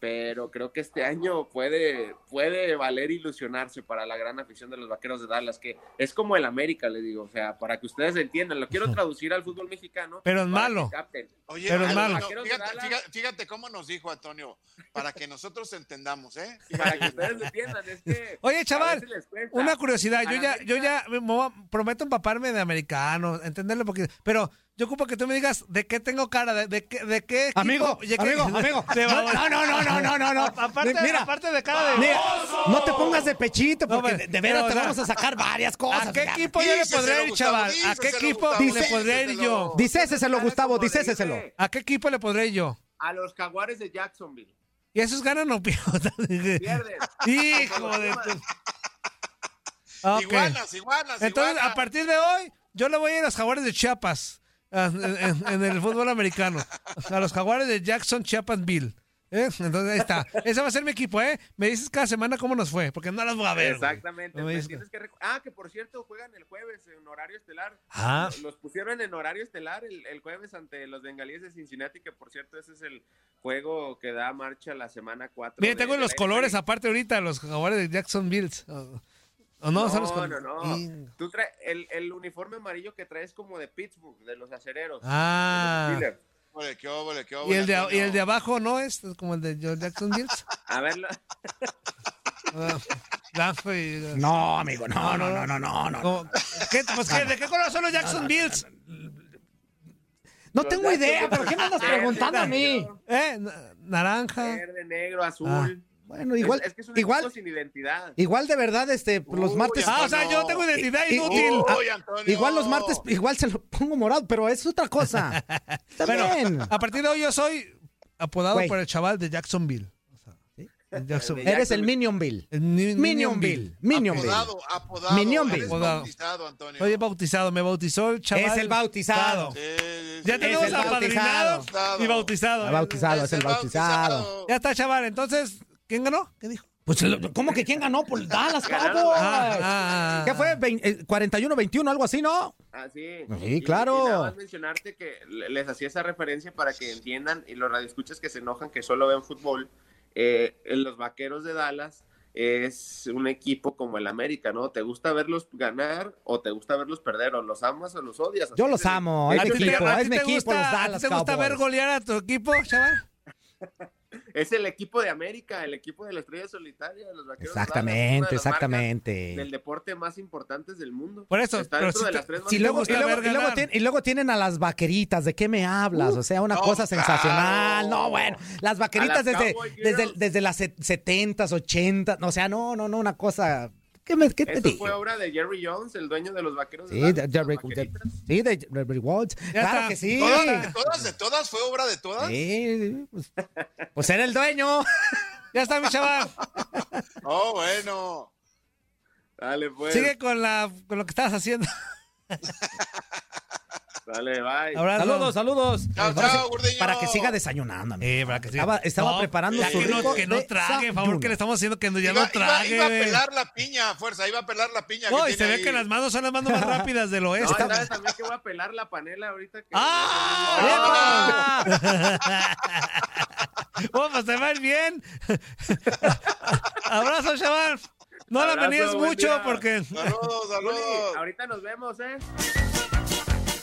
pero creo que este año puede, puede valer ilusionarse para la gran afición de los vaqueros de Dallas, que es como el América, le digo, o sea, para que ustedes entiendan, lo quiero traducir al fútbol mexicano.
Pero es malo.
Oye,
Pero es malo.
Fíjate,
Dallas.
fíjate- fíjate cómo nos dijo Antonio, para que nosotros entendamos, ¿eh?
Para que ustedes entiendan, es que.
Oye, chaval. Una curiosidad, yo ya, yo ya me voy a- prometo empaparme de americano, entenderlo porque, pero yo ocupo que tú me digas de qué tengo cara, de, de qué, de qué equipo-
Amigo,
de qué-
amigo, amigo. No, no, no, no, no, no, no.
Aparte,
Mira,
aparte de cara de
Mira, no te pongas de pechito
No,
porque de, de veras te
sea,
vamos a sacar varias cosas.
¿A qué equipo yo le podré ir, chaval? ¿A qué equipo le podré ir yo?
Dicéseselo, Gustavo, dicéseselo.
¿A qué equipo le podré ir yo?
A los jaguares de Jacksonville.
¿Y esos ganan o pierden?
Pierden.
Hijo de tu... Ok.
Iguanas, iguanas,
Entonces,
iguanas.
a partir de hoy, yo le voy a ir a los jaguares de Chiapas en, en- en el fútbol americano. A los jaguares de Jackson, Chiapasville. ¿Eh? Entonces ahí está. Ese va a ser mi equipo, ¿eh? Me dices cada semana cómo nos fue, porque no las voy a ver.
Exactamente.
No me
me
dices-
tienes que recu- ah, que por cierto juegan el jueves en horario estelar.
Ah.
Los- pusieron en horario estelar el, el jueves ante los bengalíes de Cincinnati, que por cierto ese es el juego que da marcha la semana 4.
Mira, tengo los colores aparte ahorita, los jaguares de Jacksonville. ¿O o no?
No,
¿Sabes
no, no.
Y-
Tú traes el, el uniforme amarillo que traes como de Pittsburgh, de los acereros.
Ah.
de los Steelers.
Ole, qué óvole, qué
Y el, de, y el de abajo no es como el de Joe Jacksonville.
A ver, la-
Ah, y-
No, amigo, no, no, no, no, no, no.
¿Qué- pues, ¿qué- ¿De qué color son los Jacksonvilles?
No tengo idea, ¿pero qué me andas preguntando a mí?
¿Eh? Na- Naranja.
verde, negro, azul.
Ah.
Bueno, igual,
es, es que es un
igual,
sin identidad.
igual de verdad, este, los
Uy,
martes.
Ah, o sea, yo tengo identidad
Y-
inútil.
Uy, Antonio.
igual los martes, igual se lo pongo morado, pero es otra cosa. Está
Bueno,
bien.
a partir de hoy yo soy apodado por el chaval de Jacksonville. O sea, ¿sí? El Jackson-
De
Eres el Minionville.
el Ni-
Minionville. Minionville.
Apodado, apodado.
Minionville.
Apodado.
bautizado, Antonio.
Soy bautizado, me bautizó el chaval.
Es el bautizado.
Sí, sí,
Ya tenemos apadrinado y bautizado.
Bautizado, es el bautizado.
Ya está, chaval. Entonces, ¿quién ganó? ¿Qué dijo?
Pues, ¿cómo que quién ganó? Por Dallas
Ganaron.
Cowboys.
Ah, ah, ah.
¿Qué fue? Vein- eh, 41-21, algo así, ¿no?
Ah, sí.
Sí,
Y-
claro.
Y, nada más mencionarte que le- les hacía esa referencia para que entiendan y los radioescuchas que se enojan que solo ven fútbol. eh, en los vaqueros de Dallas es un equipo como el América, ¿no? ¿Te gusta verlos ganar o te gusta verlos perder? ¿O los amas o los odias?
Yo los amo,
¿A
es
ti
mi
te-
equipo, es mi equipo,
gusta-
los Dallas
¿Te gusta ver golear a tu equipo, chaval?
Es el equipo de América, el equipo de la estrella solitaria, de los vaqueros.
Exactamente,
de
exactamente.
Del deporte más importantes del mundo.
Por eso,
Está
pero
dentro
si
de
te-
las tres más
Sí, luego, y, luego, y luego
ganar.
tien- y luego tienen a las vaqueritas, ¿de qué me hablas? O sea, una cosa sensacional. No, bueno, las vaqueritas
las
desde, desde, desde las set- 70s, 80s, o sea, no, no, no, una cosa... ¿Qué, me, qué te
Eso fue obra de Jerry Jones, el dueño de los vaqueros. de
Sí,
Dallas,
de,
las
Jerry- de- sí, de Jerry.
Ya
Claro
está.
que sí.
¿Todas, de todas, de todas? ¿Fue obra de todas?
Sí, pues, pues era el dueño.
Ya está, mi chaval.
Oh, bueno.
Dale, pues.
Sigue con, la, con lo que estabas haciendo.
Dale, bye.
Abrazo.
Saludos, saludos.
Chao,
sí,
chao.
Para que siga desayunando.
Eh, para que siga.
Estaba, estaba
No,
preparando su
que no,
rico
que no trague, favor, que le estamos haciendo que no- ya
Iba,
no trague.
iba a pelar la piña, fuerza, iba a pelar la piña.
No,
que
y se ve
ahí.
que las manos son las manos más rápidas del
No,
oeste.
¿sabes también que voy a pelar la panela ahorita? Que...
¡Ah! ¡Oh, pues te va a ir bien! Abrazo, chaval. No la
Abrazo,
venías
buen
mucho
día.
porque.
Saludos, saludos.
ahorita nos vemos, ¿eh?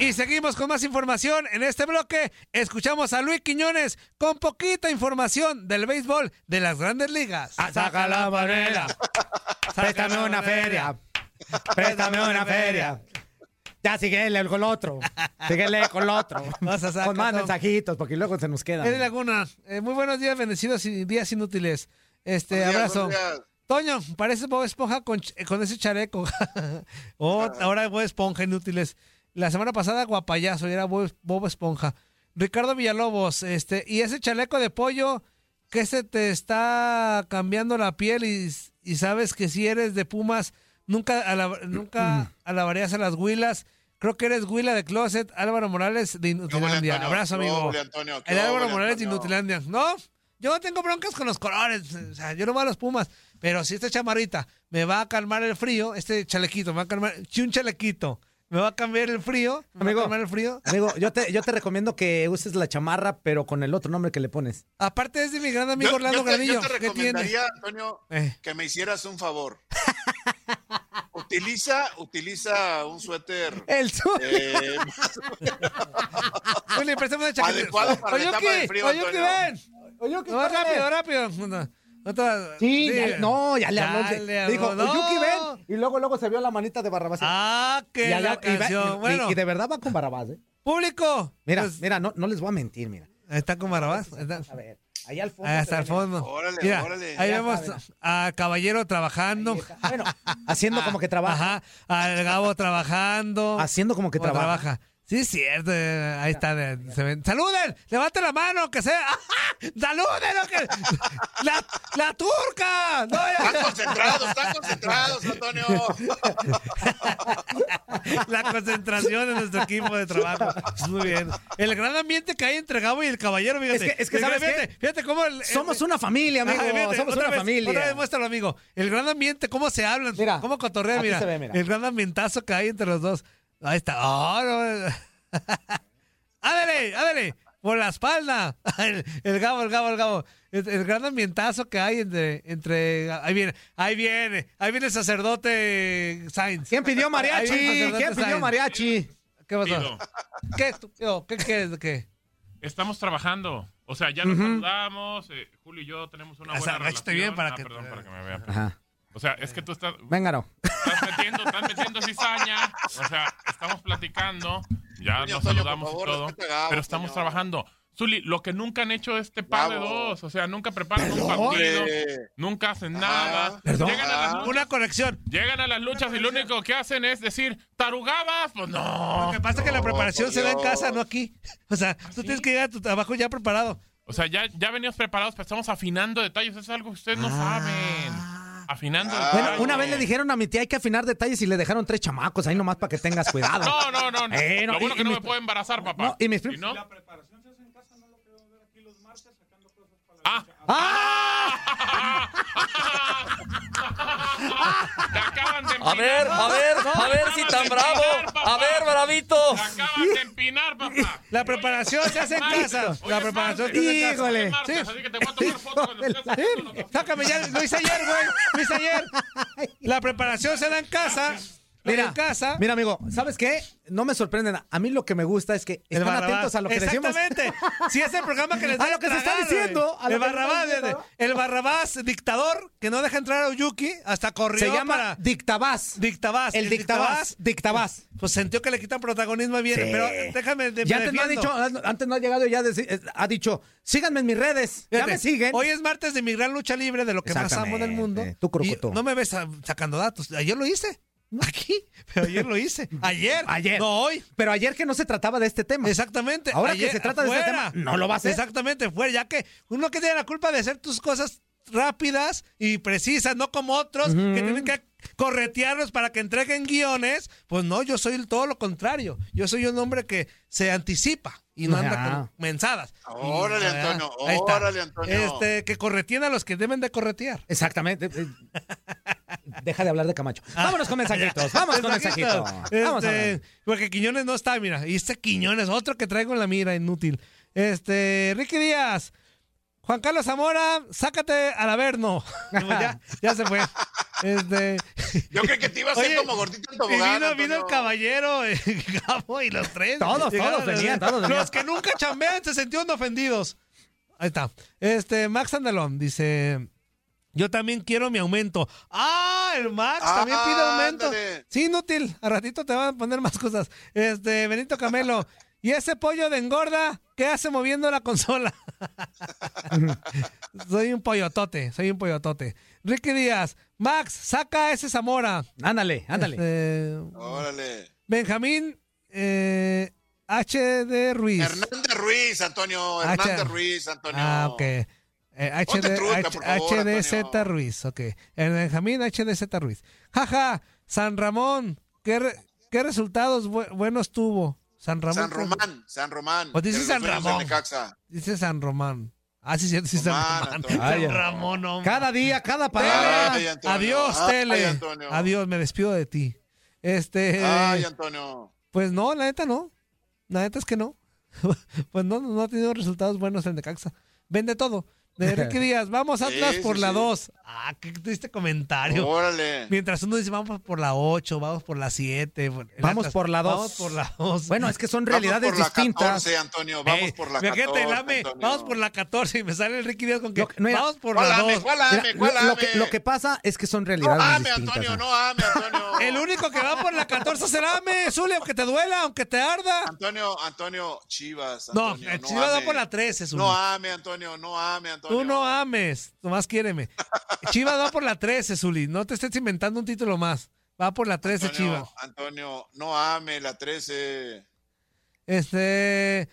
Y seguimos con más información. En este bloque escuchamos a Luis Quiñones con poquita información del béisbol de las grandes ligas.
Ah, saca la manera. Préstame una feria. Préstame una feria. Ya síguele con el otro. Síguele con el otro.
Vas a sacar
Con más mensajitos, porque luego se nos quedan.
Eddie Laguna, eh, muy buenos días, bendecidos y días inútiles. Este,
días,
abrazo. Toño, parece Bob Esponja con, con ese chaleco. oh, ahora Bob Esponja, inútiles. La semana pasada, guapayazo, y era Bob, Bob Esponja. Ricardo Villalobos, este, y ese chaleco de pollo, que se te está cambiando la piel y, y sabes que si eres de Pumas, nunca, alab- nunca alabarías a las huilas. Creo que eres huila de closet, Álvaro Morales de Inutilandia. Abrazo,
¿Qué
amigo.
Antonio? ¿Qué
El Álvaro Morales de? Inutilandia. No, yo no tengo broncas con los colores. O sea, yo no voy a los Pumas. Pero si esta chamarrita me va a calmar el frío, este chalequito me va a calmar. Si un chalequito me va a cambiar el frío, me
Amigo.
va a calmar el frío.
Amigo, yo te, yo te recomiendo que uses la chamarra, pero con el otro nombre que le pones.
Aparte es de mi gran amigo
Yo,
Orlando
yo te, yo te recomendaría, Antonio,
Eh.
que me hicieras un favor. utiliza, utiliza un suéter
El
eh,
Oye, una chaqueta.
Adecuado para la
Oyuki,
etapa de frío, Antonio.
ven. No,
espérame.
rápido, rápido. No, otra-
Sí, ya- no, ya le habló. Dijo,
no.
Oyuki, ven. Y luego, luego se vio la manita de Barrabás.
Ah, la
y va-
canción.
y-
bueno,
y de verdad va con Barrabás, ¿eh?
público.
Mira,
Pues,
mira, no, no les voy a mentir, mira.
Está con Barrabás. Está-
A ver, allá al fondo.
Hasta el
ve-
fondo.
Órale,
Mira,
órale.
ahí
Ya
vemos
saben.
a Caballero trabajando.
Bueno, haciendo como que trabaja.
Ajá, al Gabo trabajando.
Haciendo como que
Como
trabaja.
Sí, es cierto. eh, Ahí está. eh, se ven. ¡Saluden! ¡Levanten la mano! ¡Que sea! ¡Ajá! ¡Saluden! que- ¡La, la turca! No, ya-
Están concentrados, están concentrados, Antonio.
La concentración de nuestro equipo de trabajo. Muy bien. El gran ambiente que hay entre Gabo y el caballero, fíjate.
Es que- es que,
El-
¿sabes
fíjate,
qué?
Fíjate cómo... el-
Somos una familia, amigo.
Ajá, fíjate,
Somos una
vez,
familia.
Otra vez muéstralo, amigo. El gran ambiente, cómo se hablan,
Mira,
cómo cotorrean, mira.
se ve, mira.
El gran ambientazo que hay entre los dos. Ahí está. ¡Oh, no! ¡Ándale, ándale! Por la espalda. El, el Gabo, el Gabo, el Gabo. El, el gran ambientazo que hay entre, entre... Ahí viene, ahí viene. Ahí viene el sacerdote Sainz.
¿Quién pidió mariachi? ¿Quién pidió
Sainz.
mariachi?
¿Qué pasó?
Pido.
¿Qué? ¿Qué quieres? de ¿Qué?
Estamos trabajando. O sea, ya nos
Ujú.
saludamos. eh, Julio y yo tenemos una
O
buena
sea,
relación.
agáchate bien para
Ah,
que-
Perdón, para que me vean.
Ajá.
O sea, es que tú estás,
Venga, no.
estás metiendo, estás metiendo cizaña. O sea, estamos platicando. Ya nos
Toño,
saludamos
favor,
y todo. pero estamos trabajando. Zuli, lo que nunca han hecho este par de dos. O sea, nunca preparan un
¿Perdón?
partido.
Hombre.
Nunca hacen nada.
¿Perdón?
Llegan a las luchas.
Una conexión.
Llegan a las luchas y lo único que hacen es decir, tarugadas. Pues no.
Lo que pasa es que la preparación se da en casa, no aquí. O sea, tú tienes que llegar a tu trabajo ya preparado.
O sea, ya, ya venimos preparados, pero estamos afinando detalles. Eso es algo que ustedes no saben. Afinando. el
Bueno, una vez le dijeron a mi tía hay que afinar detalles y le dejaron tres chamacos ahí nomás para que tengas cuidado.
No, no, no. no.
Eh, no,
Lo bueno
y-
que
y
no
mis-
me puedo embarazar, papá.
No, y mis
Si
prim-
no- Te acaban de
A ver, a ver, a ver si tan bravo.
empinar.
A ver, bravito.
Te acaban de empinar, papá.
La preparación se hace en casa. La preparación se hace en casa.
Híjole.
Sí.
así que te voy a tomar foto cuando estés haciendo la-
Sácame ya, lo hice ayer, güey. Lo hice ayer. La preparación se da en casa.
Mira,
en casa.
mira, amigo, ¿sabes qué? No me sorprenden. A mí lo que me gusta es que están atentos a lo que decimos.
Exactamente. Si es el programa que les da
A lo que se está diciendo,
El Barrabás, el Barrabás dictador que no deja entrar a Uyuki hasta corrió
Se llama
para
Dictabás.
Dictabás.
El Dictabás. Dictabás.
Pues sintió que le quitan protagonismo bien,
Sí.
pero déjame de,
antes no, ha dicho, antes no ha llegado y ya eh, ha dicho, síganme en mis redes. Ya me siguen.
Hoy es martes de mi gran lucha libre, de lo que más amo del mundo.
Tú,
no me ves sacando datos. Ayer lo hice. Aquí. Pero ayer lo hice. Ayer.
Ayer.
No hoy.
Pero ayer que no se trataba de este tema.
Exactamente.
Ahora
Ayer,
que se trata de este tema, no lo va a hacer.
Exactamente, fuera. Ya que uno que tiene la culpa de hacer tus cosas rápidas y precisas, no como otros que tienen que corretearlos para que entreguen guiones. Pues no, yo soy todo lo contrario. Yo soy un hombre que se anticipa y no anda con mensadas.
Órale,
Y, ah,
Antonio,
está.
órale, Antonio.
Este, que correteen a los que deben de corretear.
Exactamente. Deja de hablar de Camacho. Vámonos con mensajitos. Vamos con
Mensajitos.
mensajitos. Vamos a
Este,
ver.
porque Quiñones no está, mira. Y este Quiñones, otro que traigo en la mira, inútil. Este, Ricky Díaz. Juan Carlos Zamora, sácate al Averno. Pues ya, ya se fue. Este,
Yo creo que te iba a hacer
Oye,
como gordito en
y
tobogán.
vino, vino el caballero, eh, Gabo y los tres.
Todos, todos
los
venían, todos venían.
Los que nunca chambean se sintieron ofendidos. Ahí está. Este, Max Andalón dice. Yo también quiero mi aumento. Ah, el Max
Ah,
también pide aumento.
ándale.
Sí, inútil. A ratito te van a poner más cosas. Este, Benito Camelo. ¿Y ese pollo de engorda qué hace moviendo la consola? soy un pollotote, soy un pollotote. Ricky Díaz. Max, saca a ese Zamora.
Ándale, ándale.
Este,
Órale.
Benjamín eh, HD Ruiz.
Hernández Ruiz, Antonio.
H-
Hernández Ruiz, Antonio.
Ah, ok. Eh,
Ponte
HD,
trucha,
H-
por favor,
HDZ
Antonio.
Ruiz, ok. Eh, Benjamín HDZ Ruiz. Jaja, San Ramón, ¿qué, re- qué resultados bu- buenos tuvo? San Ramón.
San
¿qué-
Román, San Román.
Pues dice
de los
San
dueños del
Ramón.
Necaxa.
Dice San Román. Ah, sí, cierto, sí, San
Román,
Román.
Antonio.
San Ramón, no.
Cada día, cada palabra.
Ay, Antonio.
Adiós,
Ay,
Tele.
Antonio.
Adiós, me despido de ti. Este.
Ay, Antonio.
Pues no, la neta no. La neta es que no. pues no, no ha tenido resultados buenos el Necaxa. Vende todo. De Enrique Díaz, vamos Atlas
Sí,
por
sí,
la
sí.
2. Ah, qué triste comentario.
Órale.
Mientras uno dice, vamos por la 8, vamos por la 7.
Vamos por la dos.
Vamos por la 2.
Bueno, es que son
Vamos
realidades
por la
distintas.
14, Antonio. Vamos por la 14.
Fíjate, el AME,
Antonio.
vamos por la 14 y me sale Enrique Díaz con que
no, mira,
vamos por
¿Cuál
la
AME?
2.
¿Cuál
Mira,
AME? ¿Cuál
lo, que, lo que pasa es que son
No
realidades
ame,
distintas.
Antonio,
¿no?
no ame, Antonio.
El único que va por la 14 será AME, Zuli, aunque te duela, aunque te arda.
Antonio, Antonio, Chivas.
No,
Antonio,
el Chivas va por la 13, Zuli.
No ame, Antonio, no ame, Antonio.
Tú no ames, nomás quiéreme. Chivas va por la 13, Zuli. No te estés inventando un título más. Va por la 13,
Antonio,
Chivas.
Antonio, no ame la 13.
Este.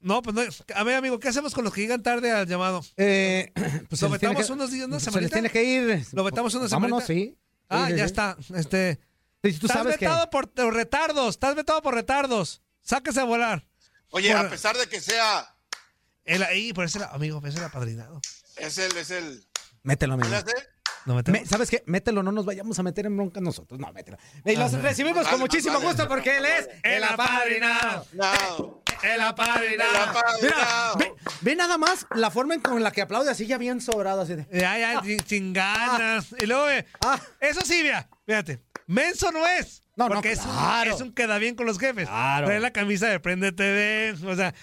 No, pues no. A ver, amigo, ¿qué hacemos con los que llegan tarde al llamado?
Eh, pues
¿Lo vetamos
que-
unos días, una
Se les tiene que ir.
¿Lo vetamos una
Vámonos,
semanita?
sí.
Ah,
Sí, sí,
ya
sí.
está. Este.
Sí, tú
estás
sabes que...
vetado por por retardos. Estás vetado por retardos. Sáquese a volar.
Oye,
Por-
a pesar de que sea,
El, ahí, por ese era, amigo, ese era padrinado.
es el, es el.
Mételo, amigo.
No.
Me- ¿Sabes qué? Mételo, no nos vayamos a meter en bronca nosotros. No, mételo. Y los
Ah,
recibimos con muchísimo gusto porque él es el apadrinado.
No,
El
el
apadrinado.
apadrinado.
Mira, ve, ve nada más la forma en con la que aplaude así ya bien sobrado así de...
Ya, ya, sin, sin ganas. Y luego, eh,
Ah.
eso sí, mira, fíjate. Menso no es.
No, no,
porque es,
claro.
un, es un queda bien con los jefes.
Claro.
Trae la camisa de Prende TV. O sea,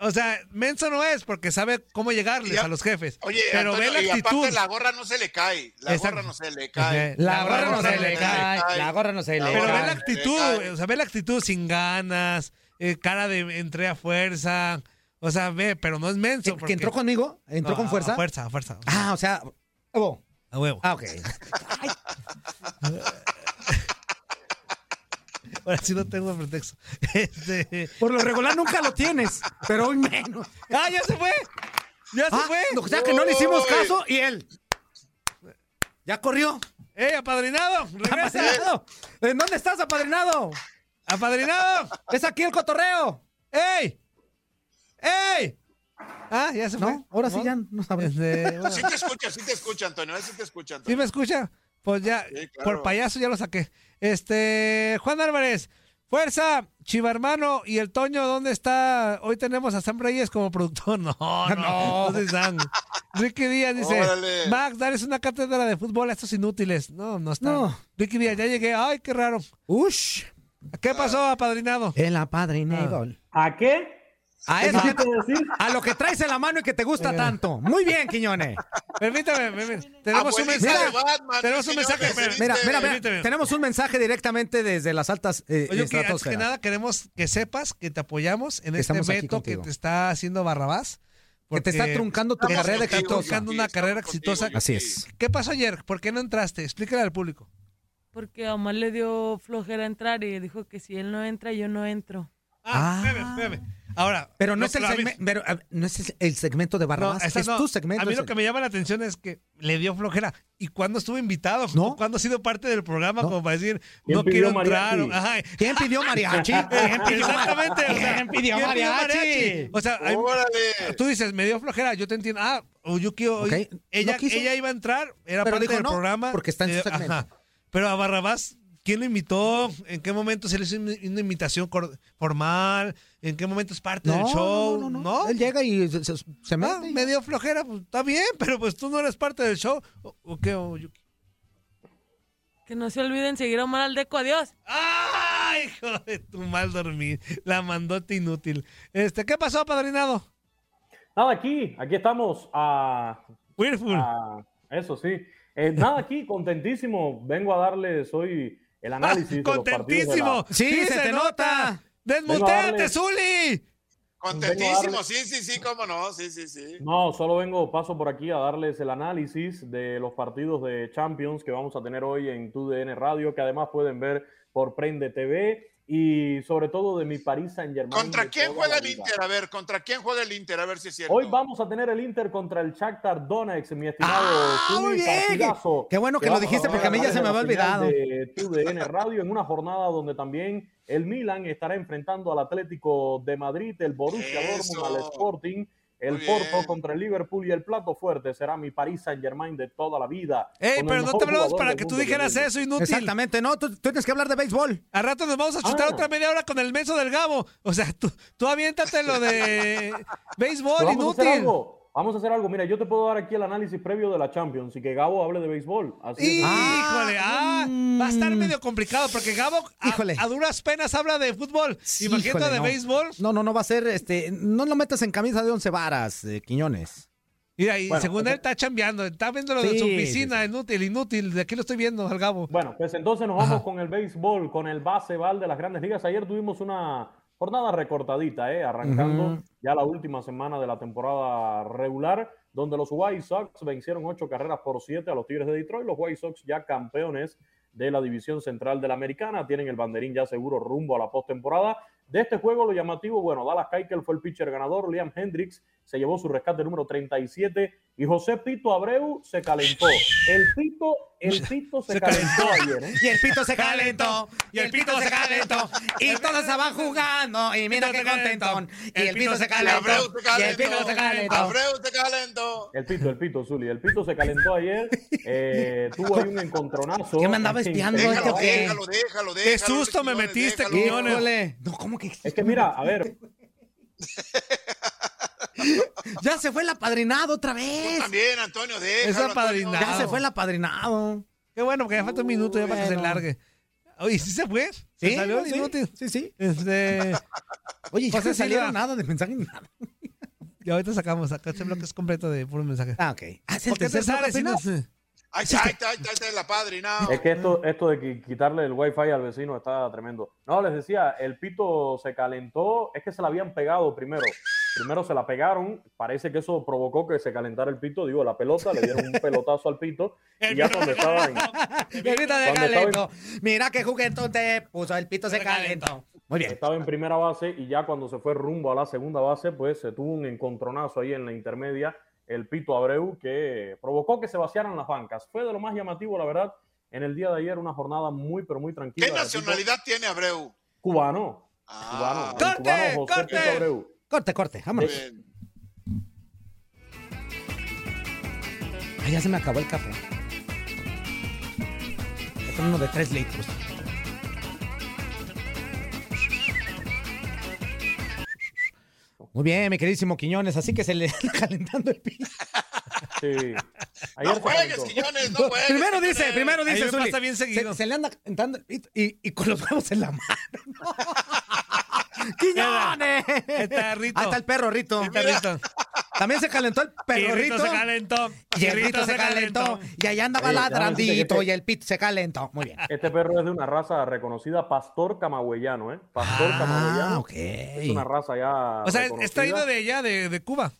o sea, menso no es porque sabe cómo llegarles
Y a-
a los jefes.
Oye,
pero
Antonio,
ve la
y
actitud.
aparte la gorra no se le cae. La
Exacto.
gorra no se le cae.
La gorra no se le cae, la gorra no se le
Pero ve
cae.
la actitud,
cae.
o sea, ve la actitud sin ganas, eh, cara de entré a fuerza. O sea, ve, pero no es menso.
¿Que,
porque-
que entró conmigo? ¿Entró
No,
con fuerza?
A fuerza, a fuerza.
Ah, o sea... huevo.
A huevo.
Ah, ok.
Ahora sí no tengo pretexto. Este...
Por lo regular nunca lo tienes, pero hoy menos.
¡Ah, ya se fue! ¡Ya se
Ah,
fue!
o sea que no le hicimos caso y él... ¿Ya corrió?
¡Eh, apadrinado! ¡Regresa!
¡Apadrinado! ¿En dónde estás, apadrinado?
¡Apadrinado!
¡Es aquí el cotorreo!
¡Ey! ¡Ey! Ah, ya se fue.
No, ahora sí ya no sabré.
Este, bueno,
Sí te escucha, sí te escucha, Antonio. Sí te escucha,
¿Sí
Antonio.
me escucha? Pues ya,
Sí, claro.
por payaso ya lo saqué. Este, Juan Álvarez, fuerza, Chiva hermano y el Toño, ¿dónde está? Hoy tenemos a Sam Reyes como productor. No, no, no, no. Sam. Ricky Díaz dice,
Órale.
Max, dales una cátedra de fútbol a estos inútiles. No, no está.
No.
Ricky Díaz, ya llegué. Ay, qué raro.
Ush.
¿Qué pasó, apadrinado?
El apadrinado.
¿A qué?
A
¿Qué
eso, a lo que traes en la mano y que te gusta tanto. Muy bien, Quiñones.
Permítame, permítame. tenemos un
Abuelita
mensaje.
de Batman,
tenemos un mensaje.
Mira, mira, mira,
Permíteme.
tenemos un mensaje directamente desde las altas eh,
Oye, que antes que
estratosferas.
nada queremos que sepas que te apoyamos en
Que
este veto que
contigo.
te está haciendo Barrabás.
Que te está truncando tu
te
carrera
está
exitosa.
truncando una carrera exitosa.
contigo,
Así es.
¿Qué pasó ayer? ¿Por qué no entraste? Explícale al público.
Porque a Omar le dio flojera entrar y dijo que si él no entra, yo no entro.
Ah,
Ah.
espérame, espérame. Ahora,
Pero no es, el
que-
segme- pero, a no es el segmento de
No,
Barrabás,
esa
es
no.
tu segmento.
A mí lo que me llama la atención es que le dio flojera. ¿Y cuándo estuvo invitado?
No.
¿Cuándo ha sido parte del programa
No.
como para decir,
¿Quién
no quiero entrar? Ajá.
¿Quién pidió mariachi? ¿Quién pidió
Exactamente. o sea,
¿Quién pidió mariachi?
O sea,
Órale.
tú dices, me dio flojera, yo te entiendo. Ah, Oyuki, oye,
Ok,
ella,
no quiso.
ella iba a entrar, era
Pero
parte
dijo
del
no,
programa.
porque está en su
eh,
segmento.
ajá. Pero a Barrabás, ¿quién lo invitó? ¿En qué momento se le hizo una invitación formal? ¿En qué momento es parte del show?
no, no, no, Él llega y se, se- se mete.
Ah, me dio flojera, pues está bien, pero pues tú no eres parte del show. ¿O, o qué, Oyuki?
Que no se olviden seguir a Omar Aldeco. Adiós.
¡Ay, hijo de tu mal dormir! La mandote inútil. Este, ¿qué pasó, padrinado?
Nada, aquí, aquí estamos. a
Weirful.
a- eso sí. Eh, nada, aquí, contentísimo. Vengo a darles hoy el análisis. de los partidos de la-
¡Contentísimo!
Sí, se te nota.
¡Desmuteate, Zuli!
Contentísimo, sí, sí, sí, cómo no, sí, sí, sí.
No, solo vengo, paso por aquí a darles el análisis de los partidos de Champions que vamos a tener hoy en TUDN Radio, que además pueden ver por Prende TV y sobre todo de mi París Saint Germain.
¿Contra quién juega el Inter? A ver, ¿contra quién juega el Inter? A ver si es cierto.
Hoy vamos a tener el Inter contra el Shakhtar Donetsk, mi estimado
Ah, muy bien. Qué bueno que lo
vamos
dijiste, porque a mí ya se me había olvidado.
De TUDN Radio en una jornada donde también el Milan estará enfrentando al Atlético de Madrid, el Borussia
Eso.
Dortmund al Sporting, el
Muy
Porto
bien.
contra el Liverpool y el plato fuerte será mi Paris Saint Germain de toda la vida.
Ey, pero no te hablamos para que tú dijeras eso, inútil.
Exactamente, no, tú, tú tienes que hablar de béisbol.
A rato nos vamos a chutar
Ah.
otra media hora con el menso del Gabo. O sea, tú, tú aviéntate lo de béisbol, inútil.
Vamos a hacer algo. Mira, yo te puedo dar aquí el análisis previo de la Champions y que Gabo hable de béisbol. Así es.
Híjole, ah, va a estar medio complicado porque Gabo a,
Híjole.
a duras penas habla de fútbol. Imagínate
Híjole,
de
no.
béisbol.
No, no, no va a ser, este, no lo metas en camisa de once varas, eh, Quiñones.
Mira, y
Bueno,
según él está chambeando, está viendo lo de
Sí,
su
sí,
oficina, inútil, inútil. De aquí lo estoy viendo al Gabo.
Bueno, pues entonces nos vamos
Ajá.
con el béisbol, con el báseball de las grandes ligas. Ayer tuvimos una jornada recortadita, ¿eh? arrancando ya la última semana de la temporada regular, donde los White Sox vencieron ocho carreras por siete a los Tigres de Detroit. Los White Sox ya campeones de la división central de la americana, tienen el banderín ya seguro rumbo a la postemporada. De este juego, lo llamativo, bueno, Dallas Keuchel fue el pitcher ganador, Liam Hendricks se llevó su rescate número 37 y José Pito Abreu se calentó. El Pito, el Pito se,
Se
calentó ayer, ¿eh?
Y el pito se calentó, y el pito se calentó, y todos estaban jugando, y mira qué contentón. Y el pito se calentó,
Abreu se
y el pito se
calentó. Abreu se calentó.
El Pito, el Pito, Zuli. El Pito se calentó ayer. eh, tuvo ahí un encontronazo.
¿Qué me andaba espiando este
Déjalo, déjalo, déjalo, déjalo.
Qué susto me metiste,
déjalo.
Quiñones.
No, ¿cómo que?
Es que mira, a ver,
Ya se fue el apadrinado otra
Tú
vez.
también, Antonio,
Es
déjalo.
apadrinado.
Ya se fue el apadrinado.
Qué bueno, que ya falta un minuto ya para que se largue. Oye, ¿sí se fue? ¿Se
Sí,
salió el
sí,
inútil?
sí, sí.
Este,
Oye, no salieron
Silva.
nada de mensaje ni nada.
y ahorita sacamos, acá este bloque es completo de puro mensaje.
Ah, ok. Ah, ¿es el
¿Por qué te sales
Ahí está, ahí está, ahí está, ahí está la padre, no.
es que esto, esto de qui- quitarle el wifi al vecino está tremendo. No, les decía, el Pito se calentó, es que se la habían pegado primero. Primero se la pegaron, parece que eso provocó que se calentara el Pito, digo, la pelota, le dieron un pelotazo al Pito y ya cuando estaba en,
Y el pito se calentó. Mira qué juguetón te puso, el pito se calentó. Muy bien.
Estaba en primera base y ya cuando se fue rumbo a la segunda base, pues se tuvo un encontronazo ahí en la intermedia el Pito Abreu, que provocó que se vaciaran las bancas. Fue de lo más llamativo, la verdad, en el día de ayer, una jornada muy, pero muy tranquila.
¿Qué nacionalidad tiene Abreu?
Cubano.
Ah.
Cubano. el
¡Corte,
cubano José
corte!
Pito Abreu.
Corte, corte, vámonos. Ay, ya se me acabó el café. Este es uno de tres litros. Muy bien, mi queridísimo Quiñones, así que se le está calentando el piso.
Sí.
No juegues, Quiñones, no juegues.
Primero dice, primero dice, Zuli,
bien seguido.
Se, se le anda calentando el pito y, y con los huevos en la mano. ¡Quiñones!
Está Rito.
Está el perro Rito.
Está Rito.
También se calentó el perro
Y
Rito.
Rito se calentó.
Y el Rito se calentó. Y allá andaba ladrandito y el pit se calentó. Muy bien.
Este perro es de una raza reconocida, pastor camagüeyano, ¿eh? Pastor
Ah,
camagüeyano.
ok.
Es una raza ya.
O sea,
reconocida.
traído de allá, de, de Cuba.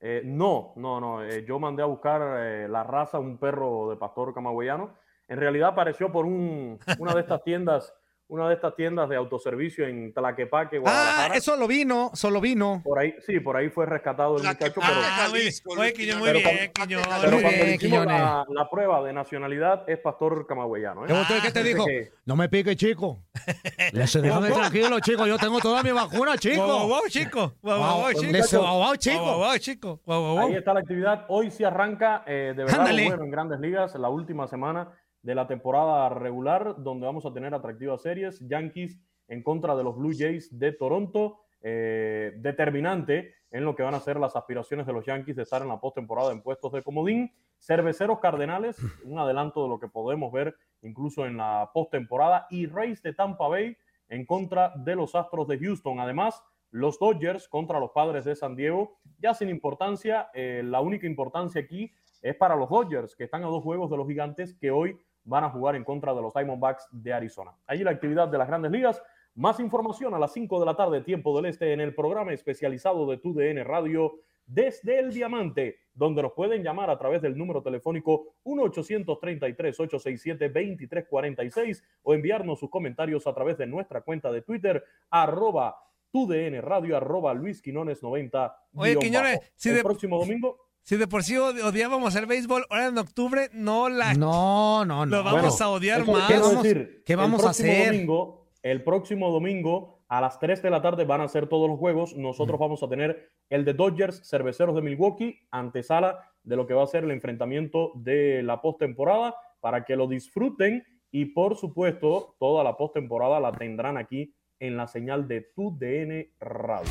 Eh, no, no, no. eh, yo mandé a buscar eh, la raza, un perro de pastor camagüeyano. En realidad apareció por un, una de estas tiendas, una de estas tiendas de autoservicio en Tlaquepaque,
Ah,
Guadalajara.
eso lo vino, solo vino.
Por ahí, sí, por ahí fue rescatado el muchacho, pero,
Ah, muy bien. Oye, Quiñón, muy
Pero
bien,
cuando-
Quiñón.
pero cuando
bien,
hicimos la, la prueba de nacionalidad es pastor camagüeyano. ¿eh?
¿Qué, qué te dijo?
que-
No me pique, chico. Déjame tranquilo, chico. Yo tengo toda mi vacuna, chico.
Guau, guau, guau, chico. Guau, guau, chico.
guau, guau, chico.
Guau, chico.
Ahí está la actividad. Hoy sí arranca eh, de verdad bueno en Grandes Ligas, la última semana de la temporada regular, donde vamos a tener atractivas series. Yankees en contra de los Blue Jays de Toronto, eh, determinante en lo que van a ser las aspiraciones de los Yankees de estar en la postemporada en puestos de comodín. Cerveceros Cardenales, un adelanto de lo que podemos ver incluso en la postemporada. Y Rays de Tampa Bay en contra de los Astros de Houston. Además, los Dodgers contra los Padres de San Diego, ya sin importancia, eh, la única importancia aquí es para los Dodgers, que están a dos juegos de los gigantes que hoy van a jugar en contra de los Diamondbacks de Arizona. Allí la actividad de las grandes ligas. Más información a las 5 de la tarde, tiempo del este, en el programa especializado de TUDN Radio desde el Diamante, donde nos pueden llamar a través del número telefónico 1-833-867-2346 o enviarnos sus comentarios a través de nuestra cuenta de Twitter, arroba TUDN Radio, arroba Luis Quinones 90.
Oye, Quiñones, si
el
de-
próximo domingo
Si de por sí od- odiábamos el béisbol, ahora en octubre no la...
No, no, no.
Lo vamos a odiar
eso
más.
quiero
vamos-
decir,
qué
el
vamos a
próximo
hacer?
Domingo, el próximo domingo a las 3 de la tarde van a ser todos los juegos. Nosotros vamos a tener el de Dodgers, Cerveceros de Milwaukee, antesala de lo que va a ser el enfrentamiento de la postemporada para que lo disfruten y por supuesto toda la postemporada la tendrán aquí en la señal de tu DN Radio.